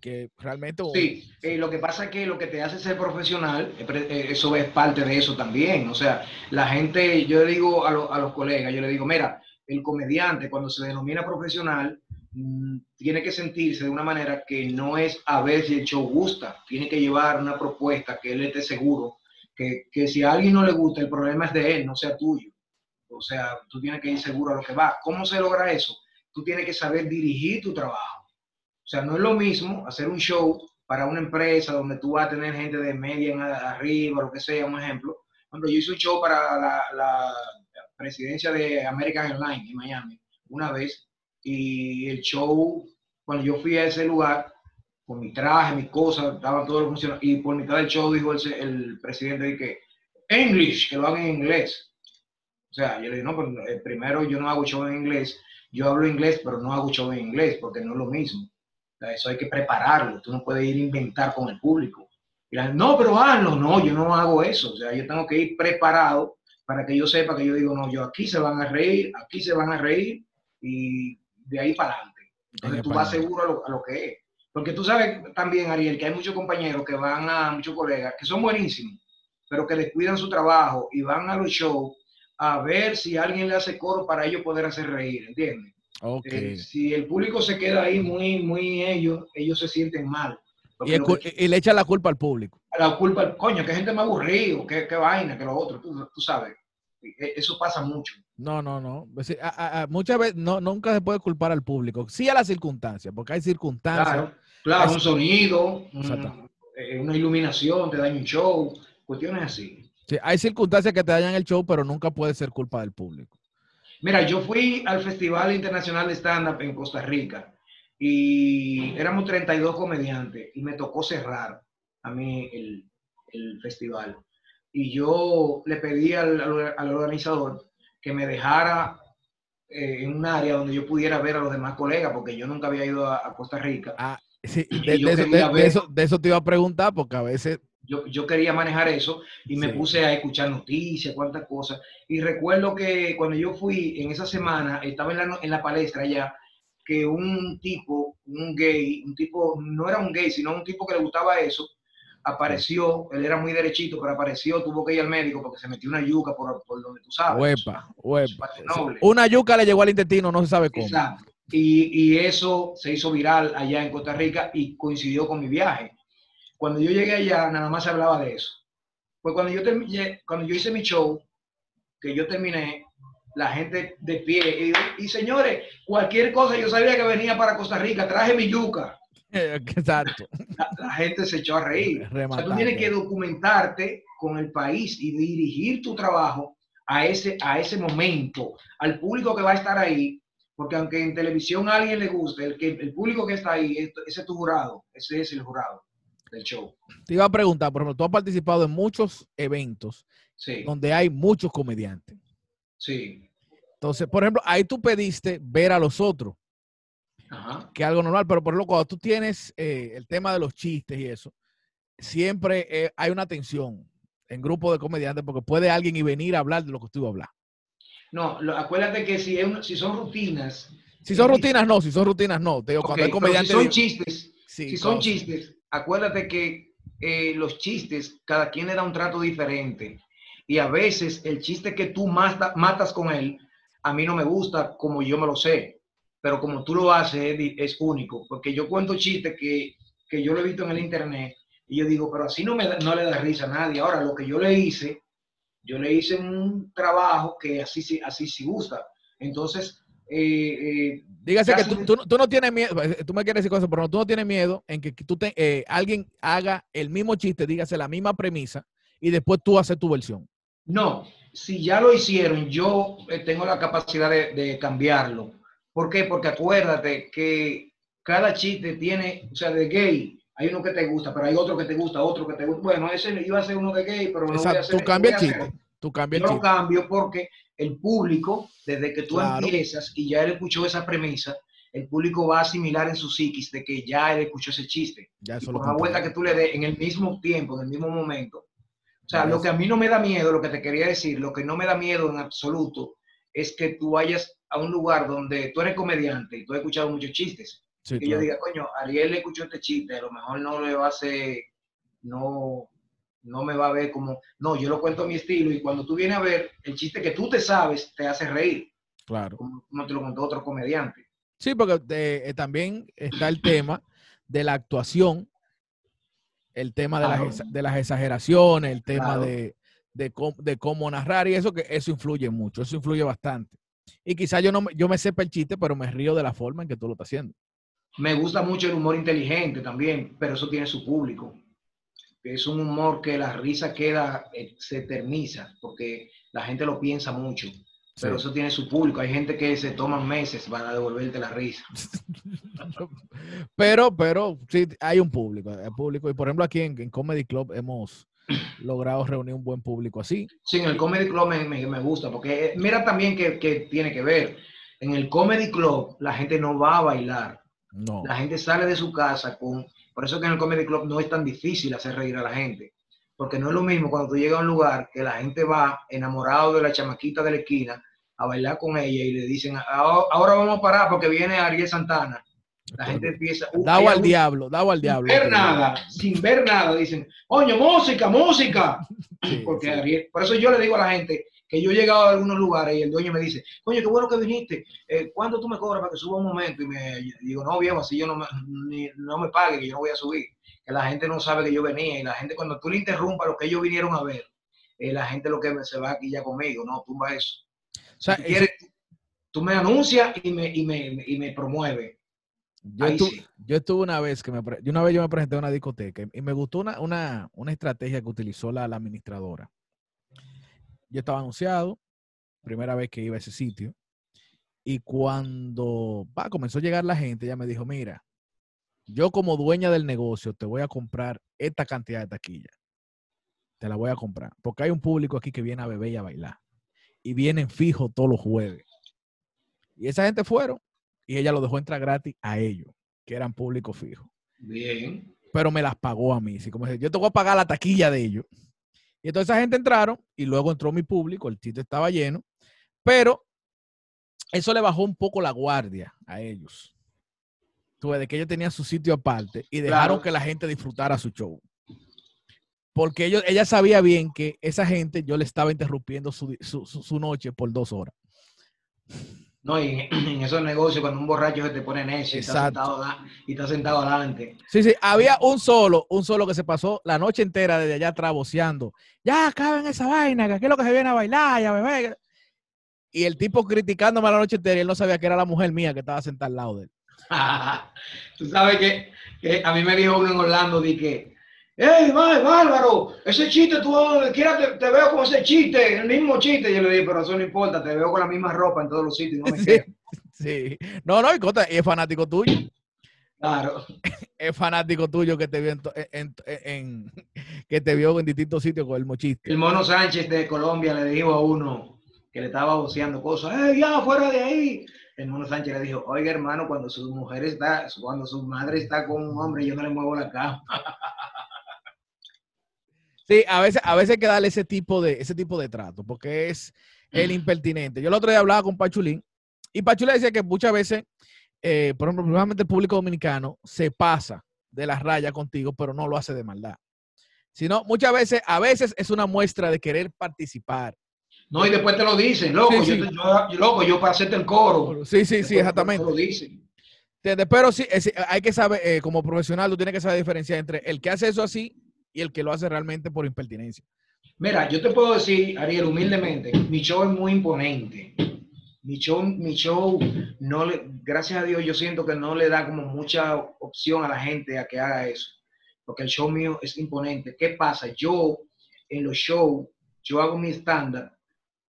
Que realmente... Sí, eh, lo que pasa es que lo que te hace ser profesional, eh, eh, eso es parte de eso también. O sea, la gente, yo le digo a, lo- a los colegas, yo le digo, mira, el comediante cuando se denomina profesional, tiene que sentirse de una manera que no es a ver si el show gusta, tiene que llevar una propuesta que él esté seguro, que, que si a alguien no le gusta, el problema es de él, no sea tuyo. O sea, tú tienes que ir seguro a lo que va. ¿Cómo se logra eso? Tú tienes que saber dirigir tu trabajo. O sea, no es lo mismo hacer un show para una empresa donde tú vas a tener gente de media en arriba, lo que sea, un ejemplo. Cuando yo hice un show para la presidencia de American Airlines en Miami una vez y el show, cuando yo fui a ese lugar, con mi traje, mis cosas, estaban todos los funcionarios y por mitad del show dijo el, presidente de que English, que lo hagan en inglés. O sea, yo le dije, no, pero eh, primero yo no hago show en inglés, yo hablo inglés, pero no hago show en inglés porque no es lo mismo. O sea, eso hay que prepararlo, tú no puedes ir a inventar con el público. Y la no, pero hazlo, no, yo no hago eso. O sea, yo tengo que ir preparado para que yo sepa que yo digo, no, yo aquí se van a reír, aquí se van a reír y de ahí para adelante. Entonces tú vas adelante. seguro a lo, a lo que es. Porque tú sabes también, Ariel, que hay muchos compañeros que van a, muchos colegas, que son buenísimos, pero que descuidan su trabajo y van a los shows a ver si alguien le hace coro para ellos poder hacer reír, ¿entiendes? Eh, si el público se queda ahí muy, muy ellos, ellos se sienten mal. y, el que- y le echa la culpa al público. la culpa, coño, que gente más aburrido, que, que vaina, que lo otro, tú, tú sabes. E- Eso pasa mucho. No, no, no. A- a- muchas veces no, nunca se puede culpar al público. Sí a las circunstancias, porque hay circunstancias. Claro, claro, un sonido, un- eh, una iluminación, te daña un show, cuestiones así. Sí, hay circunstancias que te dañan el show, pero nunca puede ser culpa del público. Mira, yo fui al Festival Internacional de Stand Up en Costa Rica y éramos 32 comediantes y me tocó cerrar a mí el, el festival. Y yo le pedí al, al- organizador que me dejara eh, en un área donde yo pudiera ver a los demás colegas, porque yo nunca había ido a, a Costa Rica. Ah, sí, de, eso, quería de- de ver- eso- de eso te iba a preguntar, porque a veces yo, yo quería manejar eso y me Sí. puse a escuchar noticias, cuántas cosas. Y recuerdo que cuando yo fui en esa semana, estaba en la, no- en la palestra ya, que un tipo, un gay, un tipo, no era un gay, sino un tipo que le gustaba eso, apareció, él era muy derechito, pero apareció, tuvo que ir al médico porque se metió una yuca por, por donde tú sabes. huepa, huepa. Una yuca le llegó al intestino, no se sabe cómo. Exacto. Y, y eso se hizo viral allá en Costa Rica y coincidió con mi viaje. Cuando yo llegué allá, nada más se hablaba de eso. Pues cuando yo, terminé, cuando yo hice mi show, que yo terminé, la gente de pie, y, y señores, cualquier cosa, yo sabía que venía para Costa Rica, traje mi yuca. Exacto. La, la gente se echó a reír. O sea, tú tienes que documentarte con el país y dirigir tu trabajo a ese, a ese momento, al público que va a estar ahí, porque aunque en televisión a alguien le guste, el, que, el público que está ahí, es- ese es tu jurado, ese es el jurado del show. Te iba a preguntar, por ejemplo, tú has participado en muchos eventos Sí, donde hay muchos comediantes. sí. Entonces, por ejemplo, ahí tú pediste ver a los otros, Ajá. que algo normal, pero por ejemplo, cuando tú tienes eh, el tema de los chistes y eso, siempre eh, hay una tensión en grupo de comediantes porque puede alguien y venir a hablar de lo que tú ibas a hablar. No, lo- acuérdate que si, es un- si son rutinas, Si son Sí. rutinas, no. Si son rutinas, no. Te digo, ok, cuando hay pero comediantes... si son chistes, sí, si son chistes, acuérdate que eh, los chistes, cada quien le da un trato diferente. Y a veces el chiste que tú mata- matas con él, a mí no me gusta como yo me lo sé. Pero como tú lo haces, es, es único. Porque yo cuento chistes que, que yo lo he visto en el internet y yo digo, pero así no, me da- no le da risa a nadie. Ahora, lo que yo le hice, yo le hice un trabajo que así, sí- así sí gusta. Entonces, eh, eh, Dígase que tú, tú no tienes miedo, eh, tú me quieres decir cosas, pero no, tú no tienes miedo en que tú te, eh, alguien haga el mismo chiste, dígase la misma premisa, y después tú haces tu versión. No, si ya lo hicieron, yo eh, tengo la capacidad de, de cambiarlo. ¿Por qué? Porque acuérdate que cada chiste tiene, o sea, de gay, hay uno que te gusta, pero hay otro que te gusta, otro que te gusta. Bueno, ese iba a ser uno de gay, pero no voy a Exacto, hacer. tú cambias voy el chiste. Tú cambias Yo el lo chiste. cambio porque el público, desde que tú Claro. empiezas y ya él escuchó esa premisa, el público va a asimilar en su psiquis de que ya él escuchó ese chiste. Ya Y eso por lo una vuelta que tú le des en el mismo tiempo, en el mismo momento. O sea, lo que a mí no me da miedo, lo que te quería decir, lo que no me da miedo en absoluto es que tú vayas a un lugar donde tú eres comediante y tú has escuchado muchos chistes. Sí, que yo diga, coño, Ariel le escuchó este chiste, a lo mejor no le va a hacer, no, no me va a ver como, no, yo lo cuento a mi estilo y cuando tú vienes a ver, el chiste que tú te sabes te hace reír, Claro. como te lo contó otro comediante. Sí, porque eh, eh, también está el tema de la actuación, el tema de, Claro. las, de las exageraciones, el tema Claro. de, de cómo narrar y eso que eso influye mucho, eso influye bastante. Y quizás yo no me- yo me sepa el chiste, pero me río de la forma en que tú lo estás haciendo. Me gusta mucho el humor inteligente también, pero eso tiene su público. Es un humor que la risa queda, eh, se eterniza, porque la gente lo piensa mucho, pero Sí. eso tiene su público. Hay gente que se toman meses para devolverte la risa. Pero, pero sí, hay un público, hay público. Y por ejemplo, aquí en, en Comedy Club hemos logrado reunir un buen público así. Sí, en el Comedy Club me, me- me gusta, porque eh, mira también que, que tiene que ver. En el Comedy Club la gente no va a bailar, No. la gente sale de su casa con... Por eso que en el Comedy Club no es tan difícil hacer reír a la gente, porque no es lo mismo cuando tú llegas a un lugar que la gente va enamorado de la chamaquita de la esquina a bailar con ella y le dicen, "Ah, ahora vamos a parar porque viene Ariel Santana. La gente empieza... uh, hay al algún- diablo, dado al sin diablo. ver nada, sin ver nada, dicen, coño, música, música. Sí, Porque sí. Ariel, por eso yo le digo a la gente que yo he llegado a algunos lugares y el dueño me dice, coño, qué bueno que viniste, eh, ¿cuánto tú me cobras para que suba un momento? Y me y digo, no, viejo, así yo no me, ni- no me pague, que yo no voy a subir. Que la gente no sabe que yo venía y la gente cuando tú le interrumpas lo que ellos vinieron a ver, eh, la gente lo que me- se va aquí ya conmigo, no, tumba eso. O sea, si tú, quieres, tú me anuncias y me, y me, y me promueve. Yo, Ahí estu- sí. yo estuve una vez que me, una vez yo me presenté a una discoteca y- me gustó una, una, una estrategia que utilizó la, la administradora. Yo estaba anunciado, primera vez que iba a ese sitio, y cuando va, comenzó a llegar la gente, ella me dijo, mira, yo como dueña del negocio te voy a comprar esta cantidad de taquilla. Te la voy a comprar. Porque hay un público aquí que viene a beber y a bailar. Y vienen fijo todos los jueves. Y esa gente fueron y ella lo dejó entrar gratis a ellos, que eran público fijo. Bien. Pero me las pagó a mí. Así como, yo te voy a pagar la taquilla de ellos. Y entonces esa gente entraron y luego entró mi público, el sitio estaba lleno, pero eso le bajó un poco la guardia a ellos. Tuve de que ellos tenían su sitio aparte y dejaron Claro. que la gente disfrutara su show. Porque ellos, ella sabía bien que esa gente yo le estaba interrumpiendo su- su noche por dos horas. No, y en, esos negocios, cuando un borracho se te pone necio y está, sentado, y está sentado adelante. Sí, sí, había un solo, un solo que se pasó la noche entera desde allá atrás voceando. Ya acaben esa vaina, que aquí es lo que se viene a bailar y a beber. Y el tipo criticándome la noche entera y él no sabía que era la mujer mía que estaba sentada al lado de él. Tú sabes que, que a mí me dijo uno en Orlando, di que, ¡Ey, Bá- Bárbaro! Ese chiste, tú donde quiera te, te veo con ese chiste, el mismo chiste. Yo le dije, pero eso no importa, te veo con la misma ropa en todos los sitios, no me Sí. quejo". Sí. No, no, y Cota, es fanático tuyo. Claro. Es fanático tuyo que te vio en, to- en- en- que te vio en distintos sitios con el mochiste. El mono Sánchez de Colombia le dijo a uno que le estaba voceando cosas, ¡Ey, ya, fuera de ahí! El mono Sánchez le dijo, oiga, hermano, cuando su mujer está, cuando su madre está con un hombre, yo no le muevo la cama. Sí, a veces, a veces hay que darle ese tipo de, ese tipo de trato, porque es el impertinente. Yo el otro día hablaba con Pachulín y Pachulín decía que muchas veces, eh, por ejemplo, el público dominicano se pasa de las rayas contigo, pero no lo hace de maldad. Sino muchas veces, a veces es una muestra de querer participar. No, y después te lo dicen, loco, Sí, yo, te- loco, yo para hacerte el coro. Sí, sí, sí, Después te exactamente. lo dicen. Pero sí, es- hay que saber, eh, como profesional, tú tienes que saber diferenciar entre el que hace eso así y el que lo hace realmente por impertinencia. Mira, yo te puedo decir, Ariel, humildemente, mi show es muy imponente. Mi show, mi show, no le, gracias a Dios, yo siento que no le da como mucha opción a la gente a que haga eso, porque el show mío es imponente. ¿Qué pasa? Yo, en los shows, yo hago mi estándar,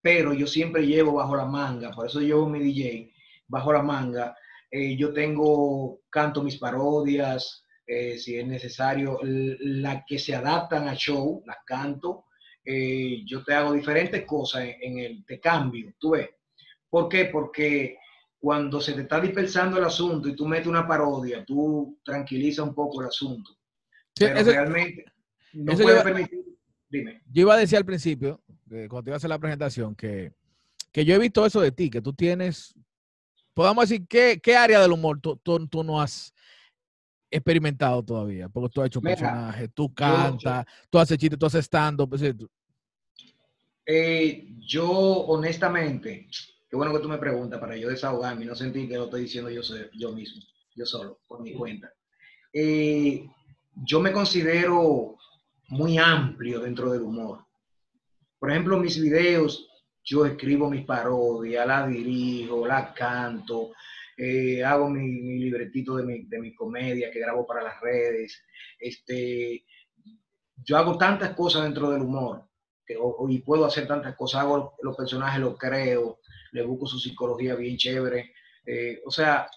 pero yo siempre llevo bajo la manga, por eso llevo mi DJ bajo la manga. Eh, yo tengo, canto mis parodias, eh, si es necesario, las que se adaptan al show, las canto. Eh, yo te hago diferentes cosas en, el, te cambio, tú ves. ¿Por qué? Porque cuando se te está dispersando el asunto y tú metes una parodia, tú tranquilizas un poco el asunto. Pero realmente no puede permitir. Dime. Yo iba a decir al principio, cuando te iba a hacer la presentación, que, que yo he visto eso de ti, que tú tienes, podamos decir, ¿qué, qué área del humor tú, tú, no has experimentado todavía? Porque tú has hecho personajes, tú cantas, tú haces chistes, tú haces stand-up. Eh, yo, honestamente, Qué bueno que tú me preguntas para yo desahogarme y no sentir que lo estoy diciendo yo, yo mismo, yo solo, por mi cuenta. Eh, yo me considero muy amplio dentro del humor. Por ejemplo, mis videos, yo escribo mis parodias, la dirijo, la canto, eh, hago mi, libretito de mi, de mi, comedia que grabo para las redes. Este, yo hago tantas cosas dentro del humor y puedo hacer tantas cosas. Hago los personajes, los creo, le busco su psicología bien chévere. Eh, o sea,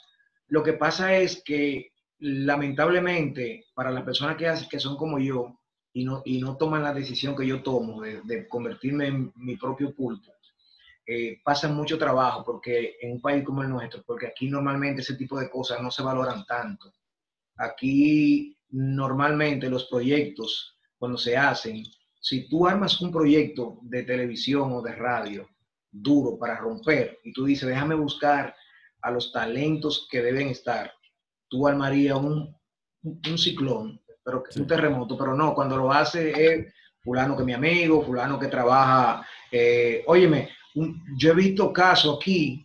lo que pasa es que lamentablemente para las personas que, que son como yo y no, y no toman la decisión que yo tomo de, convertirme en mi propio pulpo, eh, pasan mucho trabajo porque en un país como el nuestro, porque aquí normalmente ese tipo de cosas no se valoran tanto. Aquí normalmente los proyectos, cuando se hacen, si tú armas un proyecto de televisión o de radio, duro para romper y tú dices, déjame buscar a los talentos que deben estar, tú armarías un, un ciclón, pero un terremoto, pero no, cuando lo hace es fulano que es mi amigo, fulano que trabaja, eh, óyeme, yo he visto casos aquí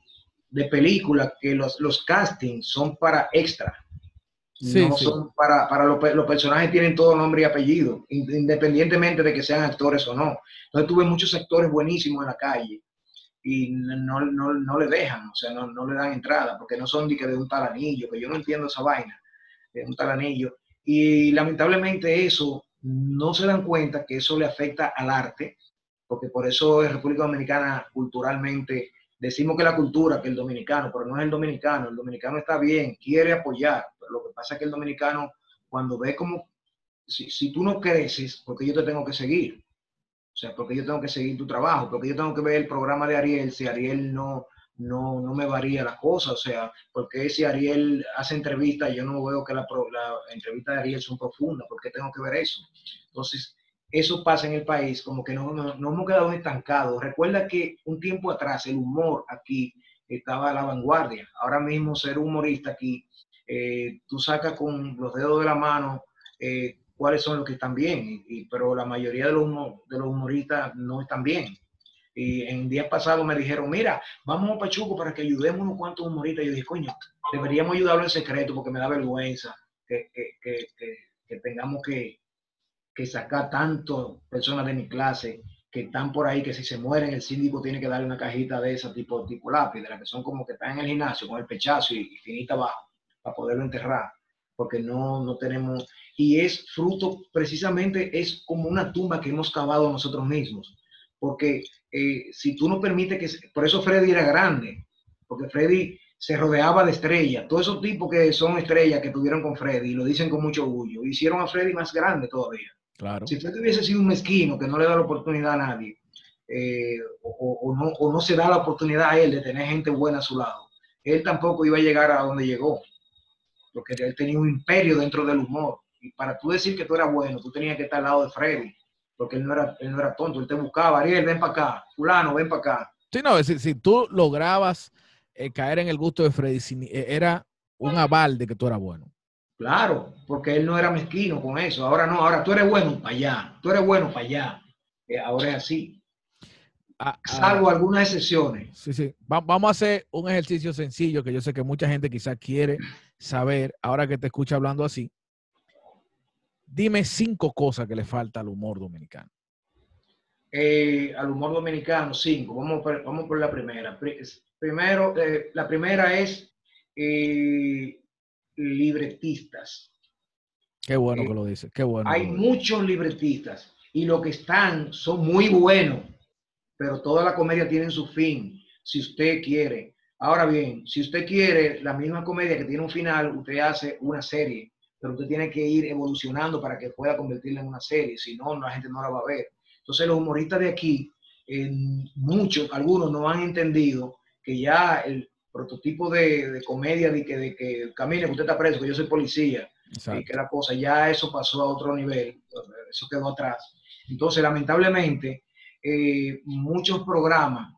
de películas que los, los castings son para extra. no son para, para los, los, personajes tienen todo nombre y apellido, independientemente de que sean actores o no. Entonces tuve muchos actores buenísimos en la calle y no, no, no, le dejan, o sea, no, no, le dan entrada, porque no son de, que de un tal anillo, que yo no entiendo esa vaina, de un tal anillo. Y lamentablemente eso, no se dan cuenta que eso le afecta al arte, porque por eso en República Dominicana culturalmente decimos que la cultura, que el dominicano, pero no es el dominicano, el dominicano está bien, quiere apoyar, pero lo que pasa es que el dominicano cuando ve como, si, si tú no creces, porque yo te tengo que seguir, o sea, porque yo tengo que seguir tu trabajo, porque yo tengo que ver el programa de Ariel, si Ariel no, no, no me varía la cosa, o sea, porque si Ariel hace entrevistas, yo no veo que la, la entrevista de Ariel son profundas, ¿por qué tengo que ver eso? Entonces, eso pasa en el país, como que no, no, hemos quedado estancados. Recuerda que un tiempo atrás el humor aquí estaba a la vanguardia. Ahora mismo ser humorista aquí, eh, tú sacas con los dedos de la mano eh, cuáles son los que están bien, pero la mayoría de los, de los humoristas no están bien. Y en días pasados me dijeron, mira, vamos a Pachuco para que ayudemos unos cuantos humoristas. Y yo dije, coño, deberíamos ayudarlo en secreto porque me da vergüenza que, que, que, que tengamos que, sacar tanto personas de mi clase que están por ahí, que si se mueren el síndico tiene que darle una cajita de esa tipo, tipo lápiz, de la que son como que están en el gimnasio con el pechazo y, y finita abajo para poderlo enterrar, porque no, no tenemos, y es fruto, precisamente es como una tumba que hemos cavado nosotros mismos. Porque eh, si tú no permites que, por eso Freddy era grande, porque Freddy se rodeaba de estrellas, todos esos tipos que son estrellas que tuvieron con Freddy, lo dicen con mucho orgullo, hicieron a Freddy más grande todavía. Claro. Si Freddy hubiese sido un mezquino que no le da la oportunidad a nadie, eh, o, no, o no se da la oportunidad a él de tener gente buena a su lado, él tampoco iba a llegar a donde llegó, porque él tenía un imperio dentro del humor y para tú decir que tú eras bueno, tú tenías que estar al lado de Freddy, porque él no era, él no era tonto, él te buscaba, Ariel, ven para acá, fulano, ven para acá. Sí, no, si, si tú lograbas eh, caer en el gusto de Freddy, eh, era un aval de que tú eras bueno. Claro, porque él no era mezquino con eso. Ahora no, ahora tú eres bueno para allá, tú eres bueno para allá. Eh, ahora es así. Ah, ah. Salvo algunas excepciones. Sí, sí. vamos a hacer un ejercicio sencillo que yo sé que mucha gente quizás quiere saber ahora que te escucha hablando así. Dime cinco cosas que le falta al humor dominicano. eh, al humor dominicano, cinco. Vamos por, vamos por la primera. Primero, eh, la primera es eh, libretistas. Qué bueno que lo dice, qué bueno. Hay muchos libretistas y los que están son muy buenos, pero toda la comedia tiene su fin, si usted quiere. Ahora bien, si usted quiere la misma comedia que tiene un final, usted hace una serie, pero usted tiene que ir evolucionando para que pueda convertirla en una serie, si no, la gente no la va a ver. Entonces los humoristas de aquí, muchos, algunos no han entendido que ya el prototipo de, comedia de que, de que camine, usted está preso, que yo soy policía, y que la cosa, ya eso pasó a otro nivel, eso quedó atrás. Entonces, lamentablemente, eh, muchos programas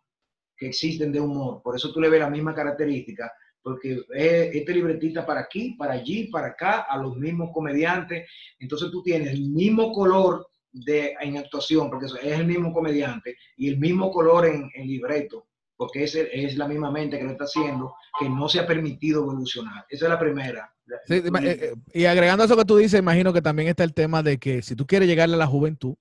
que existen de humor, por eso tú le ves la misma característica, porque es este libretista para aquí, para allí, para acá, a los mismos comediantes, entonces tú tienes el mismo color de, en actuación, porque es el mismo comediante, y el mismo color en, en libreto, porque es, es la misma mente que lo está haciendo, que no se ha permitido evolucionar. Esa es la primera. Eh, eh, y agregando eso que tú dices, imagino que también está el tema de que si tú quieres llegarle a la juventud,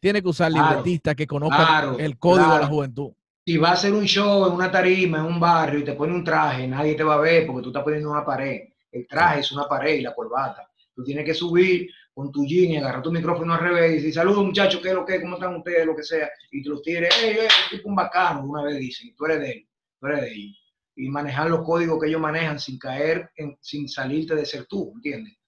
tienes que usar libretistas que conozcan el código de la juventud. Si va a hacer un show en una tarima, en un barrio, y te pone un traje, nadie te va a ver porque tú estás poniendo una pared. El traje es una pared y la corbata. Tú tienes que subir con tu jean y agarrar tu micrófono al revés y decir, saludos muchachos, ¿qué es lo que? ¿Cómo están ustedes? Lo que sea. Y te los tires, hey, hey, tipo un bacano, una vez dicen, tú eres de él, tú eres de ellos. Y manejar los códigos que ellos manejan sin caer, en, sin salirte de ser tú, ¿entiendes?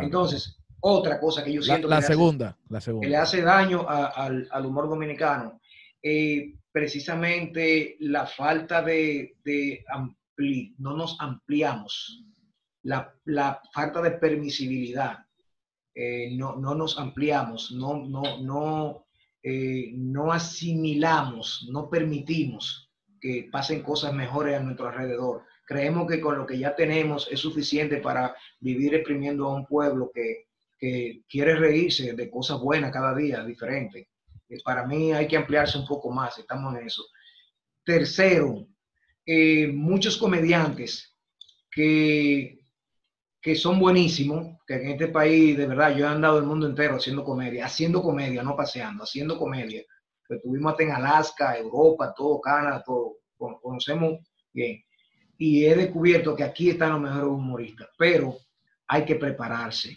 Entonces, otra cosa que yo siento la, que, segunda, la segunda. que le hace daño al, al, humor dominicano, eh, precisamente la falta de, de ampli, no nos ampliamos, la, la falta de permisibilidad eh, no, no, nos ampliamos, no, no, no, eh, no asimilamos, no permitimos que pasen cosas mejores a nuestro alrededor. Creemos que con lo que ya tenemos es suficiente para vivir exprimiendo a un pueblo que, que quiere reírse de cosas buenas cada día, diferentes. Eh, para mí hay que ampliarse un poco más, estamos en eso. Tercero, muchos comediantes que que son buenísimos, que en este país, de verdad, yo he andado el mundo entero haciendo comedia, haciendo comedia, no paseando, haciendo comedia. Que tuvimos hasta en Alaska, Europa, todo, Canadá, todo, conocemos bien. Y he descubierto que aquí están los mejores humoristas, pero hay que prepararse.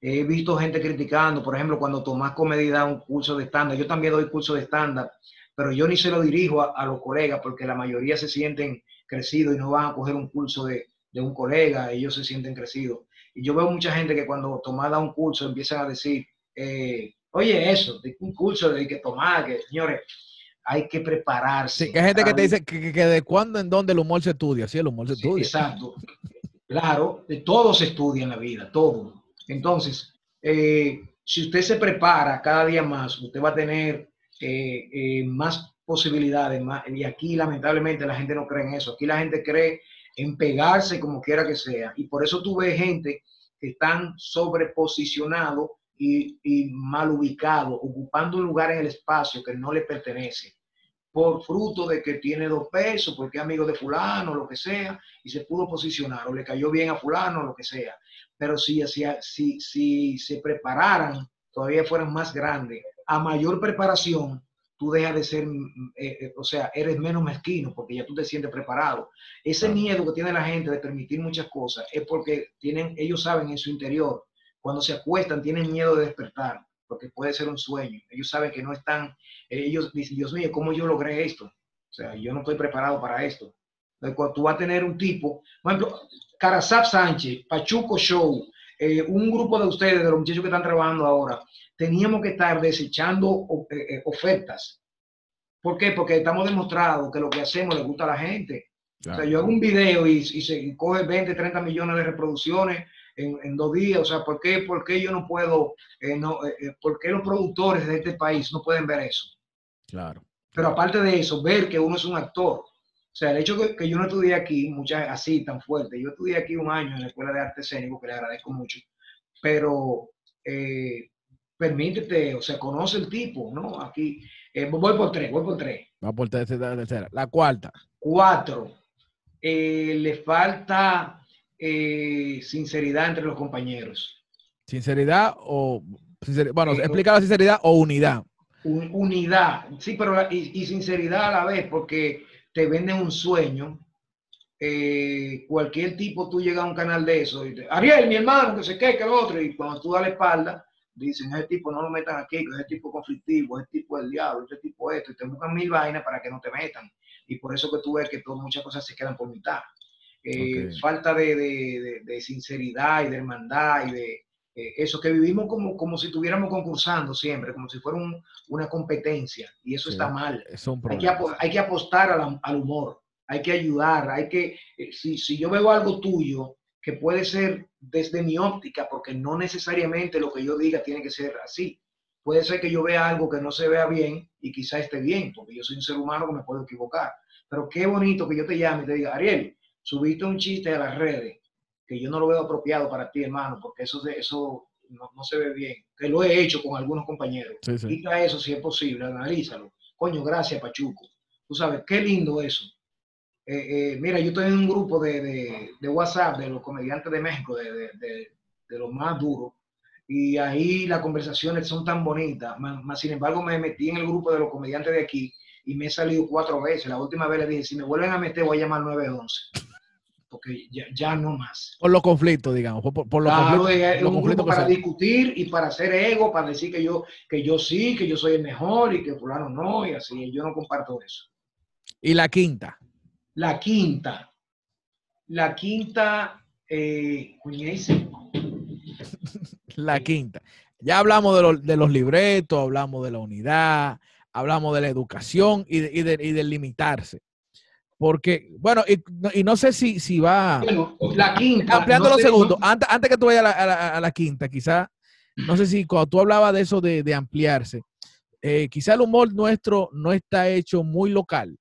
He visto gente criticando, por ejemplo, cuando Tomás Comedia da un curso de estándar, yo también doy curso de estándar, pero yo ni se lo dirijo a, a los colegas porque la mayoría se sienten crecidos y no van a coger un curso de, de un colega, ellos se sienten crecidos. Y yo veo mucha gente que cuando toma un curso empiezan a decir, eh, oye, eso, de un curso de que tomar, que señores, hay que prepararse. Sí, que hay gente que te dice que, de cuándo en dónde el humor se estudia. Sí, el humor se estudia. Exacto. Claro, de todo se estudia en la vida, todo. Entonces, eh, si usted se prepara cada día más, usted va a tener eh, más posibilidades. Más, y aquí, lamentablemente, la gente no cree en eso. Aquí la gente cree en pegarse como quiera que sea. Y por eso tú ves gente que están sobreposicionados y, mal ubicados, ocupando un lugar en el espacio que no le pertenece, por fruto de que tiene dos pesos, porque amigo de fulano, lo que sea, y se pudo posicionar, o le cayó bien a fulano, lo que sea. Pero si, si, si, si se prepararan, todavía fueran más grandes, a mayor preparación, tú dejas de ser, mm, eh, eh, o sea, eres menos mezquino porque ya tú te sientes preparado. Ese miedo que tiene la gente de permitir muchas cosas es porque tienen, ellos saben en su interior, cuando se acuestan, tienen miedo de despertar, porque puede ser un sueño. Ellos saben que no están, ellos dicen, Dios mío, ¿cómo yo logré esto? O sea, yo no estoy preparado para esto. Entonces, cuando tú vas a tener un tipo, por ejemplo, Carasap Sánchez, Pachuco Show, eh, un grupo de ustedes, de los muchachos que están trabajando ahora, teníamos que estar desechando eh, eh, ofertas. ¿Por qué? Porque estamos demostrados que lo que hacemos le gusta a la gente. O sea, yo hago un video y, se coge 20, 30 millones de reproducciones en, dos días. O sea, ¿por qué, por qué yo no puedo, no, por qué los productores de este país no pueden ver eso? Claro. Pero aparte de eso, ver que uno es un actor. O sea, el hecho que, que yo no estudié aquí, muchas así tan fuerte, yo estudié aquí un año en la Escuela de Arte Escénico, que le agradezco mucho, pero eh, permítete, o sea, conoce el tipo, ¿no? Aquí, eh, voy por tres, voy por tres. Va por tercera, tercera. La cuarta. Cuatro. Eh, le falta sinceridad entre los compañeros. ¿Sinceridad o... bueno, explica la sinceridad o unidad. un- unidad, sí, pero la- y, y sinceridad a la vez, porque te venden un sueño. Eh, cualquier tipo, tú llegas a un canal de eso y te, Ariel, mi hermano, que se qué, que el otro, y cuando tú das la espalda, dicen, ese tipo no lo metan aquí, que ese tipo conflictivo, ese tipo es el diablo, ese tipo esto, y te buscan mil vainas para que no te metan. Y por eso que tú ves que todo- muchas cosas se quedan por mitad. Eh. Falta de, de- de- de sinceridad y de hermandad y de eh, eso que vivimos como, como si estuviéramos concursando siempre, como si fuera un- una competencia. Y eso Sí. está mal. Es Hay que, hay que apostar a la- al humor, hay que ayudar, hay que, eh, si, si yo veo algo tuyo que puede ser desde mi óptica, porque no necesariamente lo que yo diga tiene que ser así. Puede ser que yo vea algo que no se vea bien y quizá esté bien, porque yo soy un ser humano que me puedo equivocar. Pero qué bonito que yo te llame y te diga, Ariel, subiste un chiste a las redes que yo no lo veo apropiado para ti, hermano, porque eso, eso no, no se ve bien. Que lo he hecho con algunos compañeros. Sí, sí. Quita eso si es posible, analízalo. Coño, gracias, Pachuco. Tú sabes, qué lindo eso. Eh, eh, mira, yo estoy en un grupo de, de- de WhatsApp de los comediantes de México, de, de- de- de los más duros, y ahí las conversaciones son tan bonitas. Más, más, sin embargo, me metí en el grupo de los comediantes de aquí y me he salido cuatro veces. La última vez le dije, si me vuelven a meter, voy a llamar 911. Porque ya, ya no más. Por los conflictos, digamos. Por, por- por los Claro, conflictos, es los un conflictos grupo que para discutir y para hacer ego, para decir que yo, que yo sí, que yo soy el mejor y que fulano no, y así. Yo no comparto eso. Y la quinta. La quinta. La quinta, eh, La quinta. Ya hablamos de, los- de los libretos, hablamos de la unidad, hablamos de la educación y de, y de- y de limitarse. Porque, bueno, y, no- y no sé si, si va Bueno, la quinta. ampliando no los segundos. no- Antes, antes que tú vayas a la, a la- a la quinta, quizá, no sé si cuando tú hablabas de eso de, de ampliarse, eh, quizá el humor nuestro no está hecho muy local.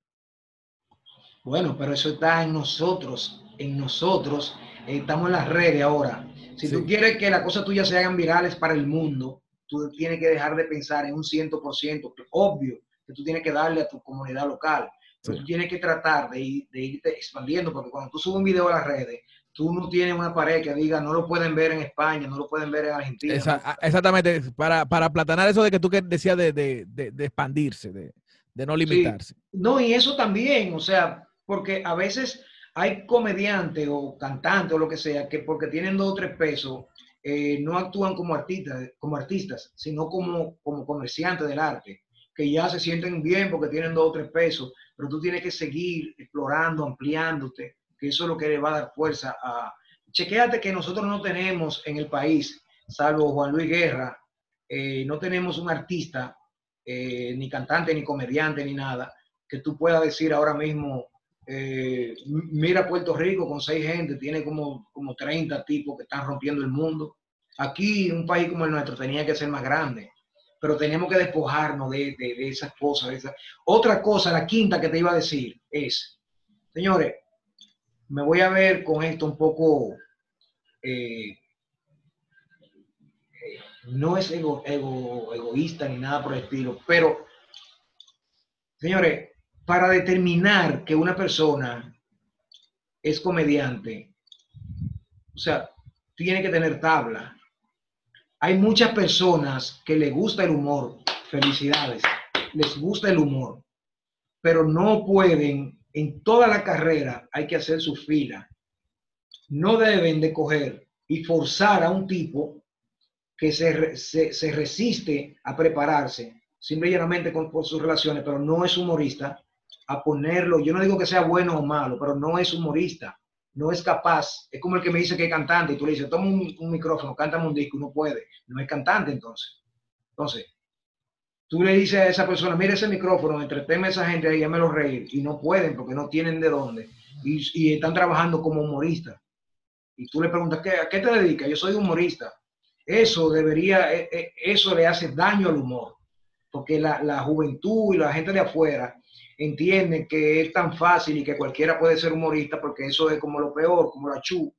Bueno, pero eso está en nosotros, en nosotros. eh, estamos en las redes ahora. Si Sí. tú quieres que las cosas tuyas se hagan virales para el mundo, tú tienes que dejar de pensar en un 100%. que Obvio que tú tienes que darle a tu comunidad local. Sí. tú tienes que tratar de, ir- de irte expandiendo, porque cuando tú subes un video a las redes, tú no tienes una pared que diga no lo pueden ver en España, no lo pueden ver en Argentina. Esa- exactamente, para, para aplatanar eso de que tú que decías de, de- de- de expandirse, de, de no limitarse. No, y eso también, o sea, porque a veces hay comediantes o cantantes o lo que sea que porque tienen dos o tres pesos eh, no actúan como artistas, como artistas, sino como, como comerciantes del arte, que ya se sienten bien porque tienen dos o tres pesos, pero tú tienes que seguir explorando, ampliándote, que eso es lo que le va a dar fuerza a... Chequéate que nosotros no tenemos en el país, salvo Juan Luis Guerra, eh, no tenemos un artista, eh, ni cantante, ni comediante, ni nada, que tú puedas decir ahora mismo, eh, mira Puerto Rico con seis gente, tiene como, como 30 tipos que están rompiendo el mundo. Aquí, un país como el nuestro, tenía que ser más grande, pero tenemos que despojarnos de, de- esas cosas. de esas- Otra cosa, la quinta que te iba a decir es, señores, me voy a ver con esto un poco, eh, eh, no es ego- ego- egoísta ni nada por el estilo, pero, señores, para determinar que una persona es comediante, o sea, tiene que tener tabla. Hay muchas personas que les gusta el humor, felicidades, les gusta el humor, pero no pueden, en toda la carrera hay que hacer su fila. No deben de coger y forzar a un tipo que se, se, se resiste a prepararse, simple y llanamente con, por sus relaciones, pero no es humorista, a ponerlo, yo no digo que sea bueno o malo, pero no es humorista, no es capaz, es como el que me dice que es cantante y tú le dices, toma un, micrófono, cántame un disco, no puede, no es cantante entonces. Entonces, tú le dices a esa persona, mira ese micrófono, entretenme a esa gente ahí, me lo reír, y no pueden porque no tienen de dónde, y, están trabajando como humoristas. Y tú le preguntas, ¿qué, ¿a qué te dedicas? Yo soy humorista. Eso debería, eh, eh, eso le hace daño al humor, porque la, la juventud y la gente de afuera entienden que es tan fácil y que cualquiera puede ser humorista porque eso es como lo peor, como la chu.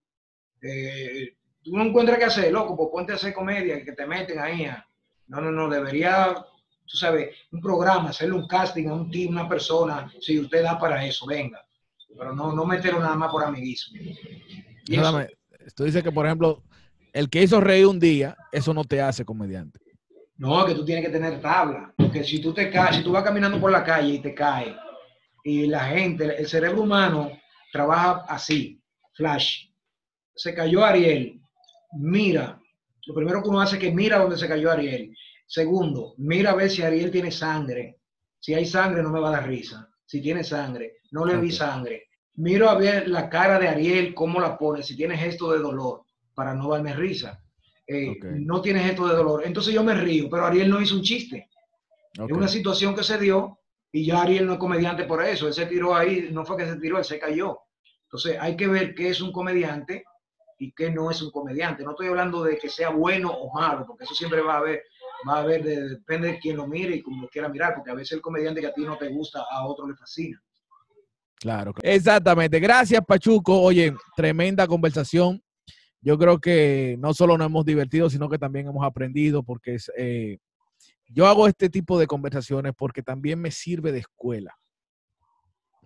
Eh, tú no encuentras qué hacer, loco, pues ponte a hacer comedia, que te meten ahí. No, no, no, debería, tú sabes, un programa, hacerle un casting a un team, una persona, si usted da para eso, venga. Pero no, no meterlo nada más por amiguismo. Y eso- Déjame, Tú dices que, por ejemplo, el que hizo reír un día, eso no te hace comediante. No, que tú tienes que tener tabla. Porque si tú te caes, si tú vas caminando por la calle y te caes, y la gente, el cerebro humano trabaja así, flash. Se cayó Ariel, mira. Lo primero que uno hace es que mira dónde se cayó Ariel. Segundo, mira a ver si Ariel tiene sangre. Si hay sangre, no me va a dar risa. Si tiene sangre, no le vi sangre. Miro a ver la cara de Ariel, cómo la pone, si tiene gesto de dolor, para no darme risa. Eh, no tiene gesto de dolor. Entonces yo me río, pero Ariel no hizo un chiste. Es una situación que se dio y ya Ariel no es comediante por eso. Él se tiró ahí, no fue que se tiró, él se cayó. Entonces hay que ver qué es un comediante y qué no es un comediante. No estoy hablando de que sea bueno o malo, porque eso siempre va a haber, va a haber, depende de quién lo mire y cómo lo quiera mirar, porque a veces el comediante que a ti no te gusta, a otro le fascina. Claro, exactamente. Gracias, Pachuco. Oye, tremenda conversación. Yo creo que no solo nos hemos divertido, sino que también hemos aprendido, porque es, eh, yo hago este tipo de conversaciones porque también me sirve de escuela,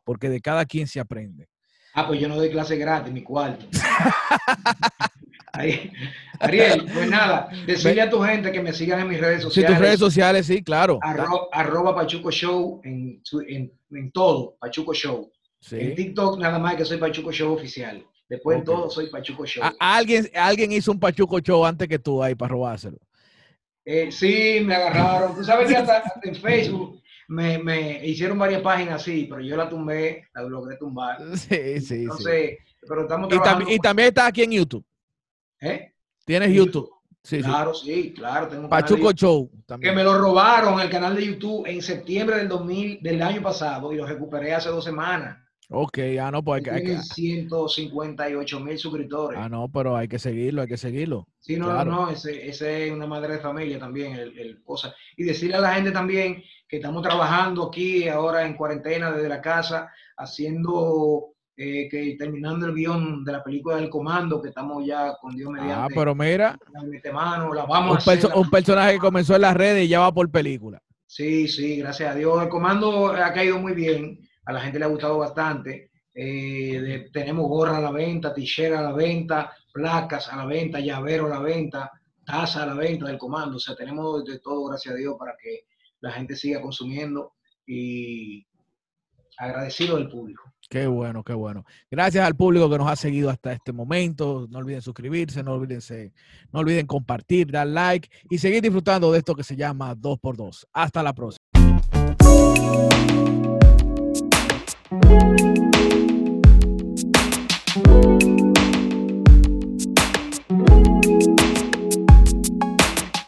porque de cada quien se aprende. Ah, pues yo no doy clase gratis, mi cuarto. Ariel, pues nada, decirle a tu gente que me sigan en mis redes sociales. Sí, tus redes sociales, sí, claro. arroba Pachuco Show en, en, todo, Pachuco Show. En TikTok nada más que soy Pachuco Show oficial. Después en todo soy Pachuco Show. ¿Alguien, alguien hizo un Pachuco Show antes que tú ahí para robárselo. Eh, sí, me agarraron. Tú sabes que hasta en Facebook me, me, hicieron varias páginas así, pero yo la tumbé, la logré tumbar. Sí, sí, Entonces, pero estamos y, y también está aquí en YouTube. ¿Eh? ¿Tienes YouTube? Sí, claro, sí, claro. Tengo Pachuco Show. También. Que me lo robaron el canal de YouTube en septiembre del 2000, del año pasado y lo recuperé hace dos semanas. Ok, ah, no, pues hay que... 158 mil suscriptores. Ah, no, pero hay que seguirlo, hay que seguirlo. Sí, no, no, no, ese, ese, es una madre de familia también, el, el, cosa. Y decirle a la gente también que estamos trabajando aquí ahora en cuarentena desde la casa, haciendo, eh, que terminando el guion de la película del comando, que estamos ya con Dios mediante. Ah, pero mira. Mano, la vamos un, a hacer, un personaje que comenzó en las redes y ya va por película. Sí, sí, gracias a Dios. El comando ha caído muy bien a la gente le ha gustado bastante. Eh, tenemos gorra a la venta, tijera a la venta, placas a la venta, llavero a la venta, taza a la venta del comando. O sea, tenemos de todo, gracias a Dios, para que la gente siga consumiendo y agradecido del público. Qué bueno, qué bueno. Gracias al público que nos ha seguido hasta este momento. No olviden suscribirse, no olviden, no olviden compartir, dar like y seguir disfrutando de esto que se llama 2x2. Hasta la próxima.